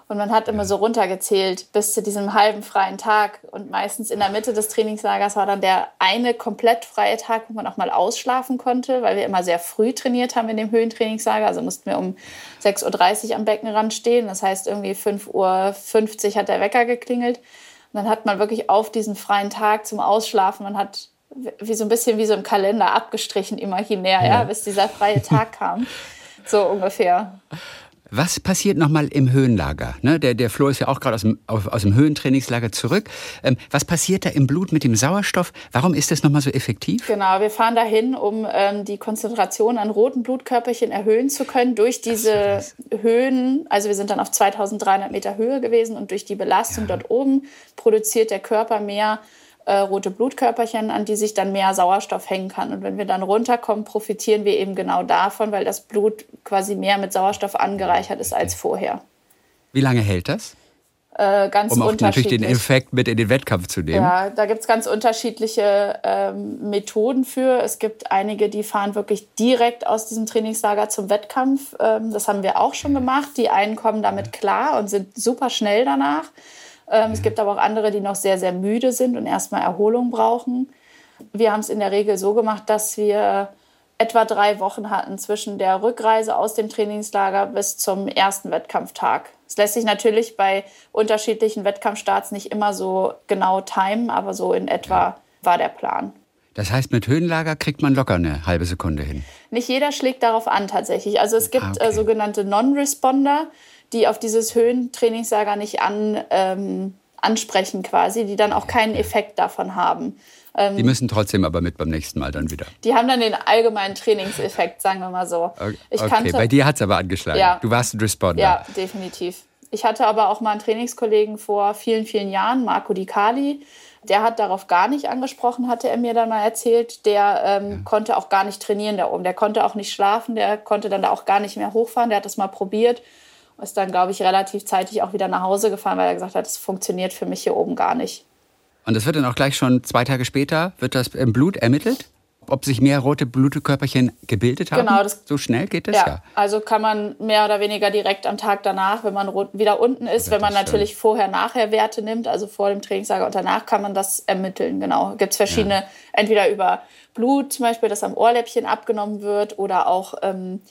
Und man hat immer so runtergezählt bis zu diesem halben freien Tag. Und meistens in der Mitte des Trainingslagers war dann der eine komplett freie Tag, wo man auch mal ausschlafen konnte, weil wir immer sehr früh trainiert haben in dem Höhentrainingslager. Also mussten wir um 6.30 Uhr am Beckenrand stehen. Das heißt, irgendwie 5.50 Uhr hat der Wecker geklingelt. Und dann hat man wirklich auf diesen freien Tag zum Ausschlafen, man hat wie so ein bisschen wie so im Kalender abgestrichen, imaginär, ja, ja bis dieser freie Tag kam. [LAUGHS] So ungefähr. Was passiert nochmal im Höhenlager? Ne, der, der Flo ist ja auch gerade aus dem, aus dem Höhentrainingslager zurück. Ähm, was passiert da im Blut mit dem Sauerstoff? Warum ist das nochmal so effektiv? Genau, wir fahren dahin, um ähm, die Konzentration an roten Blutkörperchen erhöhen zu können durch diese Höhen. Also wir sind dann auf 2300 Meter Höhe gewesen und durch die Belastung ja. dort oben produziert der Körper mehr äh, rote Blutkörperchen, an die sich dann mehr Sauerstoff hängen kann. Und wenn wir dann runterkommen, profitieren wir eben genau davon, weil das Blut quasi mehr mit Sauerstoff angereichert ist als vorher. Wie lange hält das? Äh, ganz um auch natürlich den Effekt mit in den Wettkampf zu nehmen. Ja, da gibt es ganz unterschiedliche ähm, Methoden für. Es gibt einige, die fahren wirklich direkt aus diesem Trainingslager zum Wettkampf. Ähm, das haben wir auch schon gemacht. Die einen kommen damit klar und sind super schnell danach. Ähm, es gibt aber auch andere, die noch sehr, sehr müde sind und erstmal Erholung brauchen. Wir haben es in der Regel so gemacht, dass wir etwa drei Wochen hatten zwischen der Rückreise aus dem Trainingslager bis zum ersten Wettkampftag. Es lässt sich natürlich bei unterschiedlichen Wettkampfstarts nicht immer so genau timen, aber so in etwa war der Plan. Das heißt, mit Höhenlager kriegt man locker eine halbe Sekunde hin. Nicht jeder schlägt darauf an tatsächlich. Also es gibt ah, okay. äh, sogenannte Non-Responder die auf dieses Höhentrainingslager nicht an, ähm, ansprechen quasi, die dann auch keinen Effekt davon haben. Ähm, die müssen trotzdem aber mit beim nächsten Mal dann wieder. Die haben dann den allgemeinen Trainingseffekt, sagen wir mal so. Okay, kannte, bei dir hat es aber angeschlagen. Ja, du warst ein Responder. Ja, definitiv. Ich hatte aber auch mal einen Trainingskollegen vor vielen, vielen Jahren, Marco Di Cali. Der hat darauf gar nicht angesprochen, hatte er mir dann mal erzählt. Der ähm, ja. konnte auch gar nicht trainieren da oben. Der konnte auch nicht schlafen. Der konnte dann da auch gar nicht mehr hochfahren. Der hat das mal probiert ist dann, glaube ich, relativ zeitig auch wieder nach Hause gefahren, weil er gesagt hat, das funktioniert für mich hier oben gar nicht. Und das wird dann auch gleich schon zwei Tage später, wird das im Blut ermittelt? Ob sich mehr rote Blutkörperchen gebildet haben? Genau, das, so schnell geht das ja, ja. Also kann man mehr oder weniger direkt am Tag danach, wenn man wieder unten ist, wenn man natürlich schön. vorher nachher Werte nimmt, also vor dem Trainingslager und danach kann man das ermitteln. Genau. Gibt es verschiedene, ja. entweder über Blut zum Beispiel, das am Ohrläppchen abgenommen wird oder auch ähm,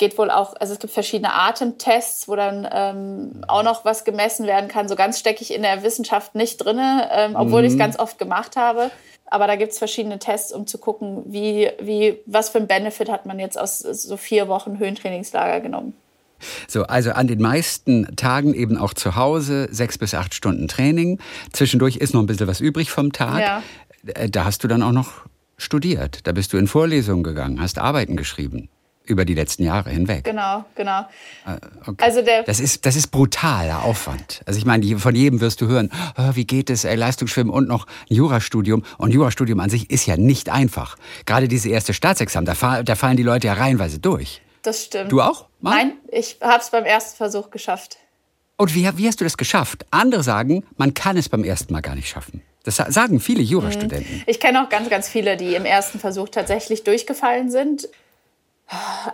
geht wohl auch, also es gibt verschiedene Atemtests, wo dann ähm, auch noch was gemessen werden kann. So ganz stecke ich in der Wissenschaft nicht drin, ähm, obwohl mhm. ich es ganz oft gemacht habe. Aber da gibt es verschiedene Tests, um zu gucken, wie, wie, was für ein Benefit hat man jetzt aus so vier Wochen Höhentrainingslager genommen. So, also an den meisten Tagen eben auch zu Hause, sechs bis acht Stunden Training. Zwischendurch ist noch ein bisschen was übrig vom Tag. Ja. Äh, da hast du dann auch noch studiert. Da bist du in Vorlesungen gegangen, hast Arbeiten geschrieben über die letzten Jahre hinweg. Genau, genau. Äh, okay. Also der das ist das ist brutaler Aufwand. Also ich meine, von jedem wirst du hören, oh, wie geht es, ey, Leistungsschwimmen und noch ein Jurastudium. Und Jurastudium an sich ist ja nicht einfach. Gerade diese erste Staatsexamen, da, da fallen die Leute ja reihenweise durch. Das stimmt. Du auch? Mann? Nein, ich habe es beim ersten Versuch geschafft. Und wie, wie hast du das geschafft? Andere sagen, man kann es beim ersten Mal gar nicht schaffen. Das sagen viele Jurastudenten. Ich kenne auch ganz, ganz viele, die im ersten Versuch tatsächlich durchgefallen sind.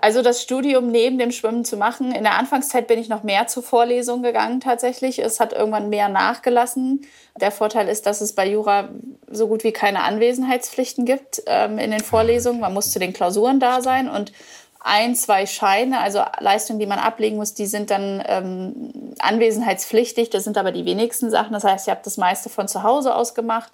Also das Studium neben dem Schwimmen zu machen. In der Anfangszeit bin ich noch mehr zu Vorlesungen gegangen tatsächlich. Es hat irgendwann mehr nachgelassen. Der Vorteil ist, dass es bei Jura so gut wie keine Anwesenheitspflichten gibt ähm, in den Vorlesungen. Man muss zu den Klausuren da sein und ein, zwei Scheine, also Leistungen, die man ablegen muss, die sind dann ähm, anwesenheitspflichtig. Das sind aber die wenigsten Sachen. Das heißt, ich habe das meiste von zu Hause aus gemacht.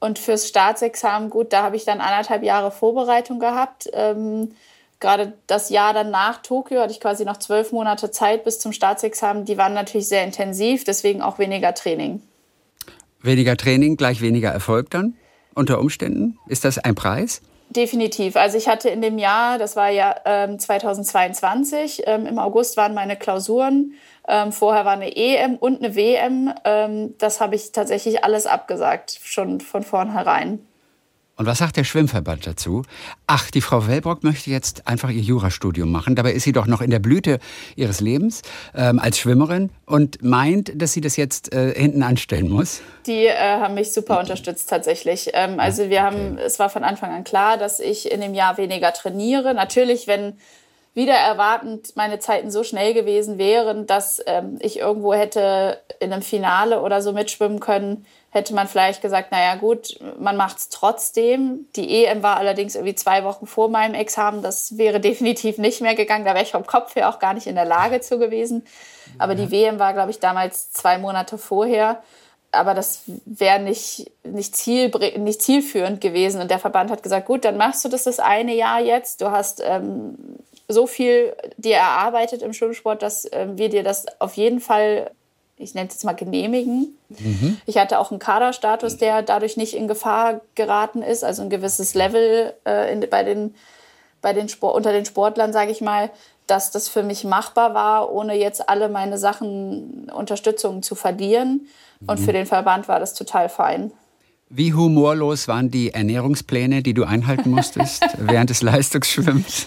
Und fürs Staatsexamen, gut, da habe ich dann anderthalb Jahre Vorbereitung gehabt. Ähm, gerade das Jahr dann nach Tokio hatte ich quasi noch zwölf Monate Zeit bis zum Staatsexamen. Die waren natürlich sehr intensiv, deswegen auch weniger Training. Weniger Training, gleich weniger Erfolg dann unter Umständen? Ist das ein Preis? Definitiv. Also ich hatte in dem Jahr, das war ja ähm, 2022, ähm, im August waren meine Klausuren. Ähm, vorher war eine EM und eine WM. Ähm, das habe ich tatsächlich alles abgesagt, schon von vornherein. Und was sagt der Schwimmverband dazu? Ach, die Frau Wellbrock möchte jetzt einfach ihr Jurastudium machen. Dabei ist sie doch noch in der Blüte ihres Lebens ähm, als Schwimmerin und meint, dass sie das jetzt äh, hinten anstellen muss. Die äh, haben mich super unterstützt tatsächlich. Ähm, also wir haben, es war von Anfang an klar, dass ich in dem Jahr weniger trainiere. Natürlich, wenn wieder erwartend meine Zeiten so schnell gewesen wären, dass ähm, ich irgendwo hätte in einem Finale oder so mitschwimmen können, hätte man vielleicht gesagt, naja gut, man macht es trotzdem. Die EM war allerdings irgendwie zwei Wochen vor meinem Examen. Das wäre [LAUGHS] definitiv nicht mehr gegangen. Da wäre ich vom Kopf her auch gar nicht in der Lage zu gewesen. Aber die WM war, glaube ich, damals zwei Monate vorher. Aber das wäre nicht, nicht, ziel, nicht zielführend gewesen. Und der Verband hat gesagt, gut, dann machst du das das eine Jahr jetzt. Du hast ähm, so viel dir erarbeitet im Schwimmsport, dass ähm, wir dir das auf jeden Fall ich nenne es jetzt mal genehmigen. Mhm. Ich hatte auch einen Kaderstatus, der dadurch nicht in Gefahr geraten ist, also ein gewisses Level äh, in, bei den, bei den Sport, unter den Sportlern, sage ich mal, dass das für mich machbar war, ohne jetzt alle meine Sachen Unterstützung zu verlieren. Und mhm. für den Verband war das total fein. Wie humorlos waren die Ernährungspläne, die du einhalten musstest [LAUGHS] während des Leistungsschwimmens?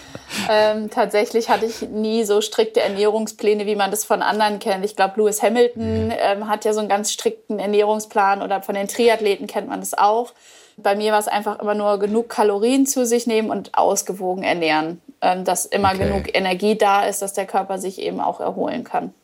Ähm, tatsächlich hatte ich nie so strikte Ernährungspläne, wie man das von anderen kennt. Ich glaube, Lewis Hamilton ähm, hat ja so einen ganz strikten Ernährungsplan oder von den Triathleten kennt man das auch. Bei mir war es einfach immer nur genug Kalorien zu sich nehmen und ausgewogen ernähren, ähm, dass immer okay. genug Energie da ist, dass der Körper sich eben auch erholen kann.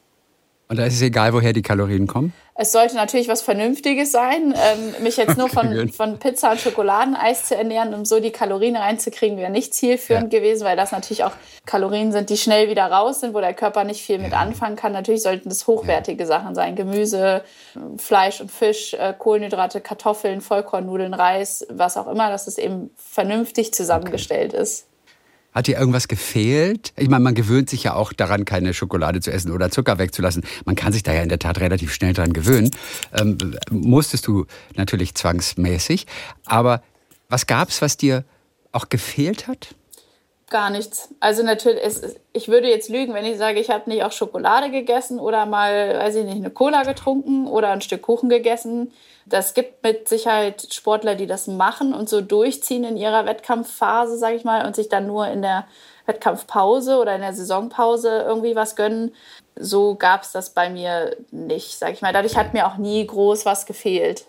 Und da ist es egal, woher die Kalorien kommen? Es sollte natürlich was Vernünftiges sein. Ähm, mich jetzt nur [LAUGHS] von, von Pizza und Schokoladeneis zu ernähren, um so die Kalorien reinzukriegen, wäre nicht zielführend ja. gewesen, weil das natürlich auch Kalorien sind, die schnell wieder raus sind, wo der Körper nicht viel mit anfangen kann. Natürlich sollten das hochwertige ja. Sachen sein. Gemüse, Fleisch und Fisch, äh, Kohlenhydrate, Kartoffeln, Vollkornnudeln, Reis, was auch immer, dass es eben vernünftig zusammengestellt okay. ist. Hat dir irgendwas gefehlt? Ich meine, man gewöhnt sich ja auch daran, keine Schokolade zu essen oder Zucker wegzulassen. Man kann sich da ja in der Tat relativ schnell dran gewöhnen. Ähm, musstest du natürlich zwangsmäßig. Aber was gab es, was dir auch gefehlt hat? Gar nichts. Also natürlich, es, ich würde jetzt lügen, wenn ich sage, ich habe nicht auch Schokolade gegessen oder mal, weiß ich nicht, eine Cola getrunken oder ein Stück Kuchen gegessen. Das gibt mit Sicherheit Sportler, die das machen und so durchziehen in ihrer Wettkampfphase, sage ich mal, und sich dann nur in der Wettkampfpause oder in der Saisonpause irgendwie was gönnen. So gab es das bei mir nicht, sage ich mal. Dadurch hat mir auch nie groß was gefehlt.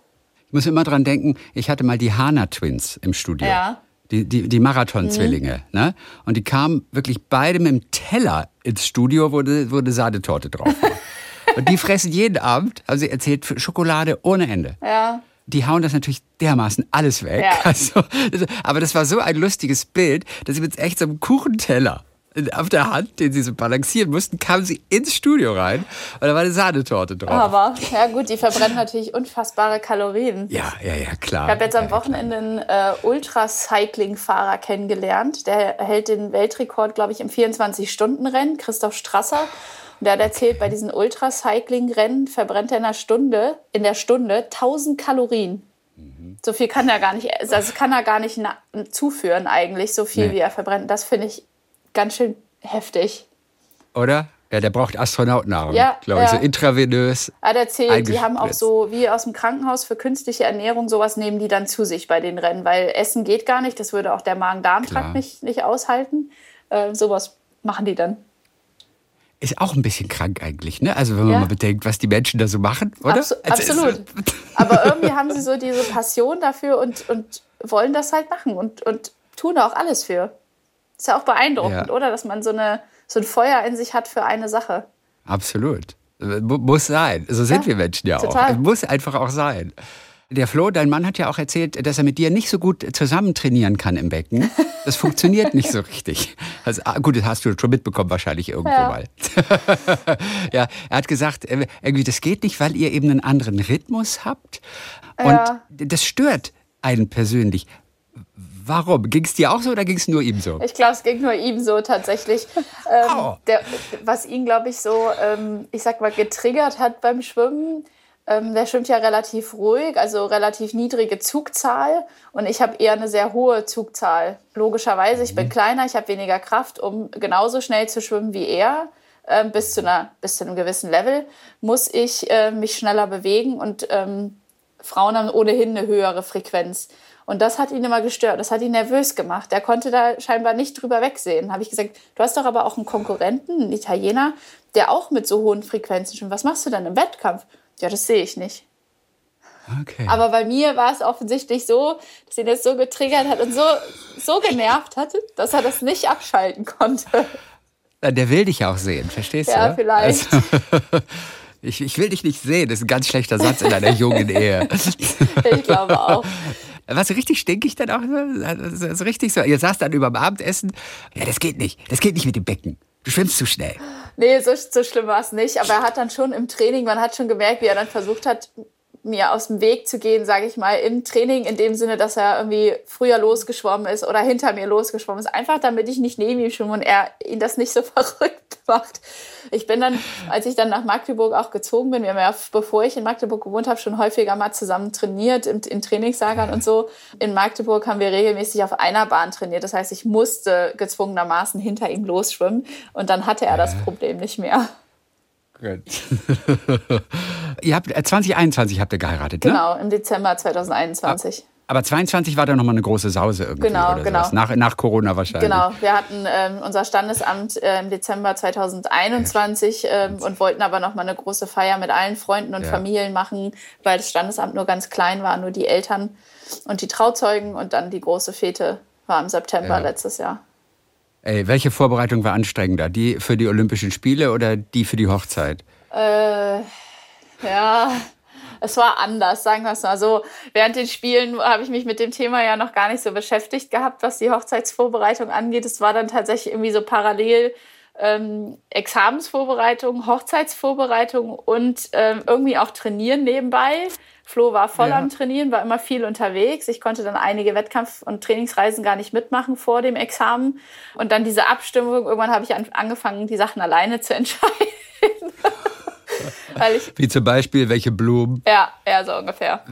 Ich muss immer dran denken, ich hatte mal die Hana Twins im Studio. Ja die, die, die Marathon-Zwillinge. Mhm. Ne? Und die kamen wirklich beide mit dem Teller ins Studio, wo eine, wo eine Sahnetorte drauf war. [LAUGHS] Und die fressen jeden Abend, also sie erzählt, Schokolade ohne Ende. Ja. Die hauen das natürlich dermaßen alles weg. Ja. [LAUGHS] Also, aber das war so ein lustiges Bild, dass sie mit echt so einem Kuchenteller auf der Hand, den sie so balancieren mussten, kamen sie ins Studio rein und da war eine Sahnetorte drauf. Aber, ja gut, die verbrennen natürlich unfassbare Kalorien. Ja, ja, ja, klar. Ich habe jetzt am Wochenende einen äh, Ultracycling-Fahrer kennengelernt. Der hält den Weltrekord, glaube ich, im 24-Stunden-Rennen, Christoph Strasser. Und der hat erzählt, bei diesen Ultracycling-Rennen verbrennt er in der Stunde, in der Stunde 1000 Kalorien. Mhm. So viel kann er gar nicht, also kann er gar nicht zuführen eigentlich, so viel nee. wie er verbrennt. Das finde ich ganz schön heftig. Oder? Ja, der braucht Astronautennahrung, Ja, glaube ich, ja. so intravenös. Hat erzählt, die haben auch so, wie aus dem Krankenhaus für künstliche Ernährung, sowas nehmen die dann zu sich bei den Rennen, weil Essen geht gar nicht, das würde auch der. Magen-Darm-Trakt nicht, nicht aushalten. Äh, sowas machen die dann. Ist auch ein bisschen krank eigentlich, ne? Also wenn man Ja. mal bedenkt, was die Menschen da so machen, oder? Abso Also absolut. [LAUGHS] Aber irgendwie haben sie so diese Passion dafür und, und wollen das halt machen und, und tun da auch alles für. Ist ja auch beeindruckend, Ja. oder? Dass man so, eine, so ein Feuer in sich hat für eine Sache. Absolut. Mu- Muss sein. So sind Ja, wir Menschen ja auch. total. Es muss einfach auch sein. Der Flo, dein Mann hat ja auch erzählt, dass er mit dir nicht so gut zusammen trainieren kann im Becken. Das funktioniert nicht so richtig. Also, gut, das hast du schon mitbekommen wahrscheinlich irgendwo Ja. mal. [LAUGHS] ja, er hat gesagt, äh, irgendwie das geht nicht, weil ihr eben einen anderen Rhythmus habt. Und Ja. das stört einen persönlich. Warum? Ging es dir auch so oder ging es nur ihm so? Ich glaube, es ging nur ihm so tatsächlich. Ähm, der, was ihn, glaube ich, so, ähm, ich sag mal, getriggert hat beim Schwimmen. Ähm, der schwimmt ja relativ ruhig, also relativ niedrige Zugzahl. Und ich habe eher eine sehr hohe Zugzahl. Logischerweise, ich bin kleiner, ich habe weniger Kraft, um genauso schnell zu schwimmen wie er. Ähm, bis, zu einer, bis zu einem gewissen Level muss ich äh, mich schneller bewegen und ähm, Frauen haben ohnehin eine höhere Frequenz. Und das hat ihn immer gestört, das hat ihn nervös gemacht. Er konnte da scheinbar nicht drüber wegsehen. Habe ich gesagt, du hast doch aber auch einen Konkurrenten, einen Italiener, der auch mit so hohen Frequenzen schwimmt. Was machst du denn im Wettkampf? Ja, das sehe ich nicht. Okay. Aber bei mir war es offensichtlich so, dass ihn das so getriggert hat und so, so genervt hat, dass er das nicht abschalten konnte. Der will dich ja auch sehen, verstehst Ja, du? vielleicht. Also, [LAUGHS] ich, ich will dich nicht sehen, das ist ein ganz schlechter Satz in einer jungen Ehe. [LAUGHS] Ich glaube auch. Was richtig stinkig dann auch, so, also richtig so. Ihr saßt dann über dem Abendessen, ja, das geht nicht, das geht nicht mit dem Becken. Du schwimmst zu schnell. Nee, so, so schlimm war es nicht. Aber er hat dann schon im Training, man hat schon gemerkt, wie er dann versucht hat, mir aus dem Weg zu gehen, sage ich mal, im Training, in dem Sinne, dass er irgendwie früher losgeschwommen ist oder hinter mir losgeschwommen ist. Einfach damit ich nicht neben ihm schwimme und er ihn das nicht so [LAUGHS] verrückt macht. Ich bin dann, als ich dann nach Magdeburg auch gezogen bin, wir haben ja, bevor ich in Magdeburg gewohnt habe, schon häufiger mal zusammen trainiert in, in Trainingslagern und so. In Magdeburg haben wir regelmäßig auf einer Bahn trainiert. Das heißt, ich musste gezwungenermaßen hinter ihm losschwimmen und dann hatte er das Problem nicht mehr. Gut. [LAUGHS] ihr habt, äh, 2021 habt ihr geheiratet, ne? Genau, im Dezember 2021. Aber 22 war da nochmal eine große Sause irgendwie. Genau, oder genau. sowas. Nach, nach Corona wahrscheinlich. Genau, wir hatten ähm, unser Standesamt äh, im Dezember 2021 ähm, und wollten aber noch mal eine große Feier mit allen Freunden und Ja. Familien machen, weil das Standesamt nur ganz klein war, nur die Eltern und die Trauzeugen und dann die große Fete war im September Ja. letztes Jahr. Ey, welche Vorbereitung war anstrengender? Die für die Olympischen Spiele oder die für die Hochzeit? Äh, ja, es war anders, sagen wir es mal so. Während den Spielen habe ich mich mit dem Thema ja noch gar nicht so beschäftigt gehabt, was die Hochzeitsvorbereitung angeht. Es war dann tatsächlich irgendwie so parallel ähm, Examensvorbereitung, Hochzeitsvorbereitung und ähm, irgendwie auch Trainieren nebenbei. Flo war voll Ja. am Trainieren, war immer viel unterwegs. Ich konnte dann einige Wettkampf- und Trainingsreisen gar nicht mitmachen vor dem Examen. Und dann diese Abstimmung, irgendwann habe ich an, angefangen, die Sachen alleine zu [LAUGHS] entscheiden. [LAUGHS] Weil ich, Wie zum Beispiel, welche Blumen, ja, ja, so ungefähr.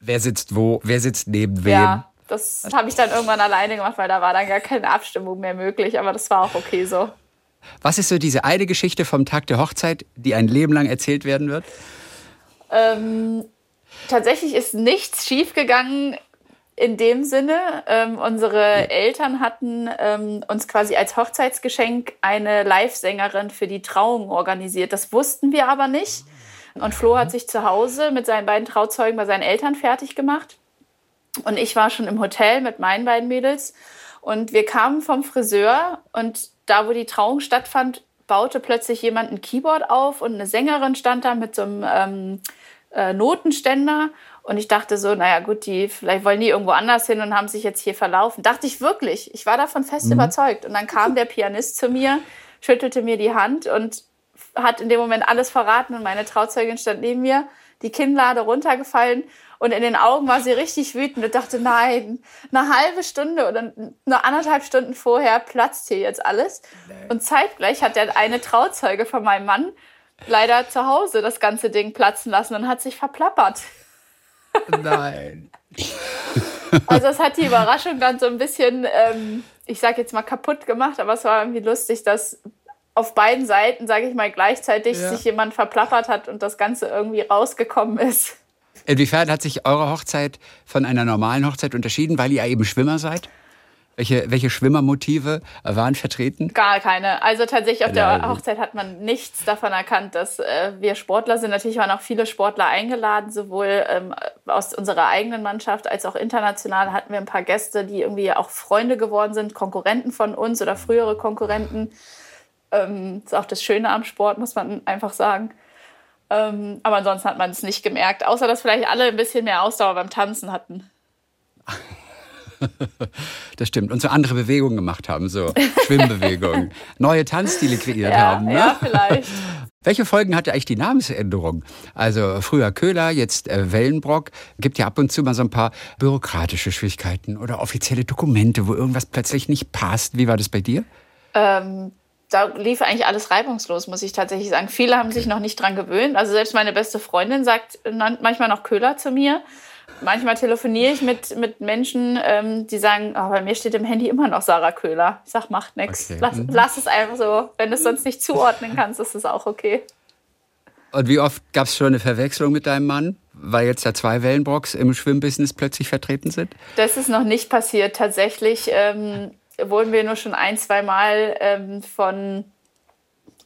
wer sitzt wo, wer sitzt neben wem. Ja, das habe ich dann irgendwann alleine gemacht, weil da war dann gar keine Abstimmung mehr möglich. Aber das war auch okay so. Was ist so diese eine Geschichte vom Tag der Hochzeit, die ein Leben lang erzählt werden wird? Ähm, tatsächlich ist nichts schiefgegangen in dem Sinne. Ähm, unsere Eltern hatten ähm, uns quasi als Hochzeitsgeschenk eine Live-Sängerin für die Trauung organisiert. Das wussten wir aber nicht. Und Flo hat sich zu Hause mit seinen beiden Trauzeugen bei seinen Eltern fertig gemacht. Und ich war schon im Hotel mit meinen beiden Mädels. Und wir kamen vom Friseur und da, wo die Trauung stattfand, baute plötzlich jemand ein Keyboard auf und eine Sängerin stand da mit so einem ähm, äh, Notenständer. Und ich dachte so, naja gut, die, vielleicht wollen die irgendwo anders hin und haben sich jetzt hier verlaufen. Dachte ich wirklich. Ich war davon fest überzeugt. Und dann kam der Pianist zu mir, schüttelte mir die Hand und hat in dem Moment alles verraten. Und meine Trauzeugin stand neben mir, die Kinnlade runtergefallen. Und in den Augen war sie richtig wütend und dachte, nein, eine halbe Stunde oder eine anderthalb Stunden vorher platzt hier jetzt alles. Und zeitgleich hat der eine Trauzeuge von meinem Mann leider zu Hause das ganze Ding platzen lassen und hat sich verplappert. Nein. [LAUGHS] Also das hat die Überraschung dann so ein bisschen ähm, ich sage jetzt mal kaputt gemacht, aber es war irgendwie lustig, dass auf beiden Seiten, sage ich mal, gleichzeitig ja. sich jemand verplappert hat und das Ganze irgendwie rausgekommen ist. Inwiefern hat sich eure Hochzeit von einer normalen Hochzeit unterschieden, weil ihr eben Schwimmer seid? Welche, welche Schwimmermotive waren vertreten? Gar keine. Also tatsächlich auf der Hochzeit hat man nichts davon erkannt, dass äh, wir Sportler sind. Natürlich waren auch viele Sportler eingeladen, sowohl ähm, aus unserer eigenen Mannschaft als auch international hatten wir ein paar Gäste, die irgendwie auch Freunde geworden sind, Konkurrenten von uns oder frühere Konkurrenten. Ähm, ist auch das Schöne am Sport, muss man einfach sagen. Ähm, aber ansonsten hat man es nicht gemerkt, außer dass vielleicht alle ein bisschen mehr Ausdauer beim Tanzen hatten. [LAUGHS] das stimmt. Und so andere Bewegungen gemacht haben, so Schwimmbewegungen. [LAUGHS] Neue Tanzstile kreiert ja, haben. Ne? Ja, vielleicht. [LAUGHS] Welche Folgen hatte eigentlich die Namensänderung? Also früher Köhler, jetzt äh, Wellenbrock. Gibt ja ab und zu mal so ein paar bürokratische Schwierigkeiten oder offizielle Dokumente, wo irgendwas plötzlich nicht passt. Wie war das bei dir? Ähm, da lief eigentlich alles reibungslos, muss ich tatsächlich sagen. Viele haben sich noch nicht dran gewöhnt. Also selbst meine beste Freundin sagt manchmal noch Köhler zu mir. Manchmal telefoniere ich mit, mit Menschen, ähm, die sagen, oh, bei mir steht im Handy immer noch Sarah Köhler. Ich sage, macht nichts. Okay. Lass, mhm. lass es einfach so. Wenn du es sonst nicht zuordnen kannst, ist es auch okay. Und wie oft gab es schon eine Verwechslung mit deinem Mann, weil jetzt da zwei Wellenbrocks im Schwimmbusiness plötzlich vertreten sind? Das ist noch nicht passiert. Tatsächlich ähm, wurden wir nur schon ein, zwei Mal ähm, von,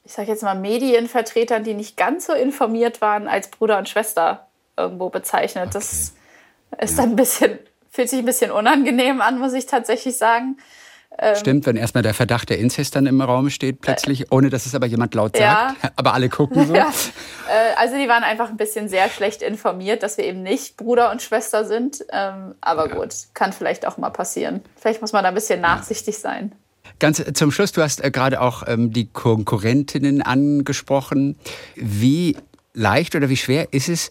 ich sage jetzt mal, Medienvertretern, die nicht ganz so informiert waren, als Bruder und Schwester irgendwo bezeichnet. Okay. Das ist dann ein bisschen, fühlt sich ein bisschen unangenehm an, muss ich tatsächlich sagen. Ähm, Stimmt, wenn erstmal der Verdacht der Inzest dann im Raum steht, plötzlich, äh, ohne dass es aber jemand laut sagt, ja. [LAUGHS] aber alle gucken so. [LAUGHS] Ja. Äh, also die waren einfach ein bisschen sehr schlecht informiert, dass wir eben nicht Bruder und Schwester sind. Ähm, aber ja. gut, kann vielleicht auch mal passieren. Vielleicht muss man da ein bisschen nachsichtig sein. Ganz zum Schluss, du hast äh, gerade auch ähm, die Konkurrentinnen angesprochen. Wie leicht oder wie schwer ist es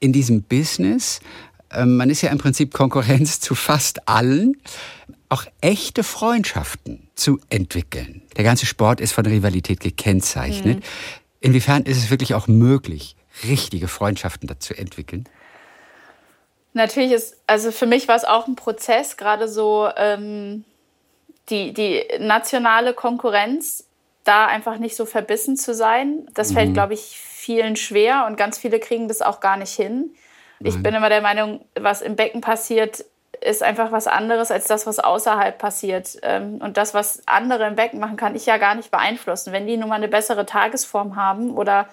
in diesem Business man ist ja im Prinzip Konkurrenz [LAUGHS] zu fast allen, auch echte Freundschaften zu entwickeln. Der ganze Sport ist von Rivalität gekennzeichnet. Mhm. Inwiefern ist es wirklich auch möglich, richtige Freundschaften dazu entwickeln? Natürlich ist, also für mich war es auch ein Prozess, gerade so ähm, die, die nationale Konkurrenz, da einfach nicht so verbissen zu sein. Das fällt, mhm. glaube ich, vielen schwer und ganz viele kriegen das auch gar nicht hin. Ich mhm. bin immer der Meinung, was im Becken passiert, ist einfach was anderes als das, was außerhalb passiert. Ähm, und das, was andere im Becken machen, kann ich ja gar nicht beeinflussen. Wenn die nun mal eine bessere Tagesform haben oder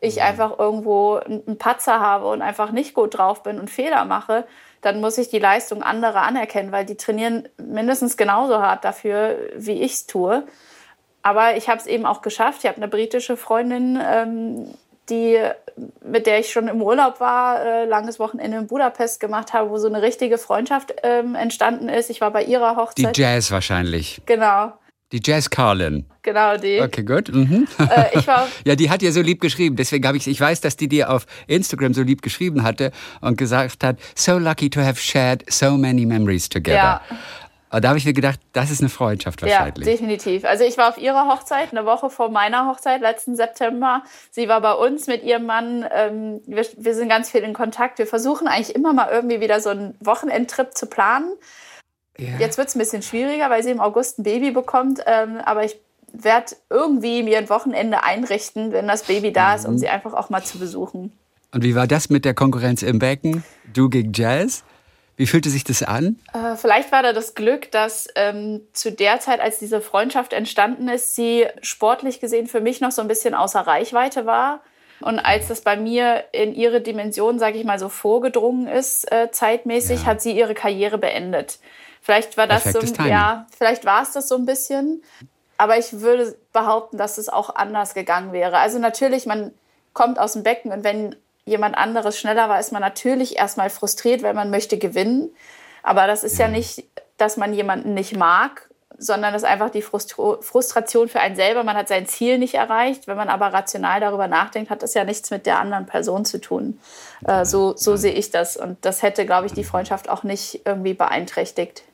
ich mhm. einfach irgendwo einen Patzer habe und einfach nicht gut drauf bin und Fehler mache, dann muss ich die Leistung anderer anerkennen, weil die trainieren mindestens genauso hart dafür, wie ich es tue. Aber ich habe es eben auch geschafft. Ich habe eine britische Freundin, ähm, die, mit der ich schon im Urlaub war, äh, langes Wochenende in Budapest gemacht habe, wo so eine richtige Freundschaft ähm, entstanden ist. Ich war bei ihrer Hochzeit. Die Jazz wahrscheinlich. Genau. Die Jazz Carlin. Genau, die. Okay, gut. Mhm. Äh, ich war [LAUGHS] ja, die hat ja so lieb geschrieben. Deswegen habe ich, ich weiß, dass die dir auf Instagram so lieb geschrieben hatte und gesagt hat, so lucky to have shared so many memories together. Ja. Aber da habe ich mir gedacht, das ist eine Freundschaft wahrscheinlich. Ja, definitiv. Also ich war auf ihrer Hochzeit, eine Woche vor meiner Hochzeit, letzten September. Sie war bei uns mit ihrem Mann. Ähm, wir, wir sind ganz viel in Kontakt. Wir versuchen eigentlich immer mal irgendwie wieder so einen Wochenendtrip zu planen. Ja. Jetzt wird es ein bisschen schwieriger, weil sie im August ein Baby bekommt. Ähm, aber ich werde irgendwie mir ein Wochenende einrichten, wenn das Baby da ist, um mhm. sie einfach auch mal zu besuchen. Und wie war das mit der Konkurrenz im Becken? Du gegen Jazz? Wie fühlte sich das an? Äh, vielleicht war da das Glück, dass ähm, zu der Zeit, als diese Freundschaft entstanden ist, sie sportlich gesehen für mich noch so ein bisschen außer Reichweite war. Und als das bei mir in ihre Dimension, sage ich mal, so vorgedrungen ist, äh, zeitmäßig, ja. hat sie ihre Karriere beendet. Vielleicht war das Perfektes so, Timing. ja, vielleicht war es das so ein bisschen. Aber ich würde behaupten, dass es auch anders gegangen wäre. Also natürlich, man kommt aus dem Becken und wenn jemand anderes schneller war, ist man natürlich erstmal frustriert, weil man möchte gewinnen. Aber das ist ja, nicht, dass man jemanden nicht mag, sondern das ist einfach die Frustration für einen selber. Man hat sein Ziel nicht erreicht. Wenn man aber rational darüber nachdenkt, hat das ja nichts mit der anderen Person zu tun. Äh, so, so sehe ich das. Und das hätte, glaube ich, die Freundschaft auch nicht irgendwie beeinträchtigt.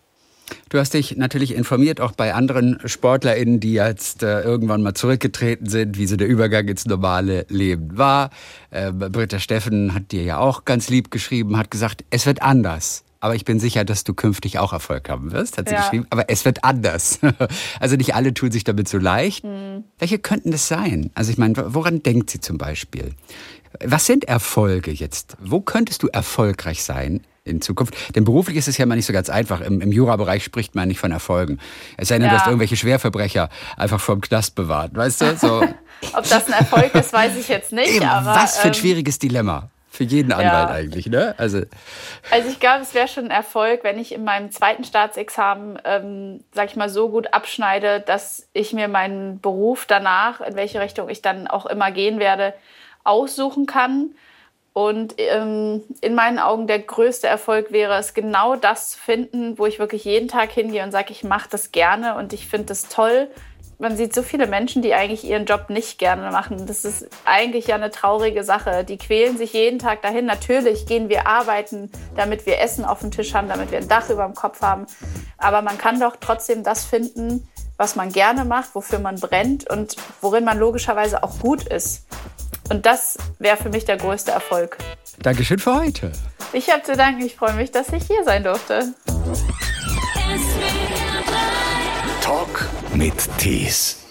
Du hast dich natürlich informiert, auch bei anderen SportlerInnen, die jetzt äh, irgendwann mal zurückgetreten sind, wie so der Übergang ins normale Leben war. Äh, Britta Steffen hat dir ja auch ganz lieb geschrieben, hat gesagt, es wird anders. aber ich bin sicher, dass du künftig auch Erfolg haben wirst, hat sie Ja. geschrieben. Aber es wird anders. [LAUGHS] Also nicht alle tun sich damit so leicht. Hm. Welche könnten das sein? Also ich meine, woran denkt sie zum Beispiel? Was sind Erfolge jetzt? Wo könntest du erfolgreich sein in Zukunft? Denn beruflich ist es ja mal nicht so ganz einfach. Im, im Jurabereich spricht man nicht von Erfolgen. Es sei denn, du Ja. hast irgendwelche Schwerverbrecher einfach vom Knast bewahrt, weißt du? So, [LAUGHS] Ob das ein Erfolg ist, weiß ich jetzt nicht. Eben, aber, was für ein ähm, schwieriges Dilemma. Für jeden Anwalt Ja. eigentlich, ne? Also, Also ich glaube, es wäre schon ein Erfolg, wenn ich in meinem zweiten Staatsexamen, ähm, sag ich mal, so gut abschneide, dass ich mir meinen Beruf danach, in welche Richtung ich dann auch immer gehen werde, aussuchen kann. Und ähm, in meinen Augen der größte Erfolg wäre es, genau das zu finden, wo ich wirklich jeden Tag hingehe und sage, ich mache das gerne und ich finde das toll. Man sieht so viele Menschen, die eigentlich ihren Job nicht gerne machen. Das ist eigentlich ja eine traurige Sache. Die quälen sich jeden Tag dahin. Natürlich gehen wir arbeiten, damit wir Essen auf dem Tisch haben, damit wir ein Dach über dem Kopf haben. Aber man kann doch trotzdem das finden, was man gerne macht, wofür man brennt und worin man logischerweise auch gut ist. Und das wäre für mich der größte Erfolg. Dankeschön für heute. Ich habe zu danken, ich freue mich, dass ich hier sein durfte. Talk mit Tees.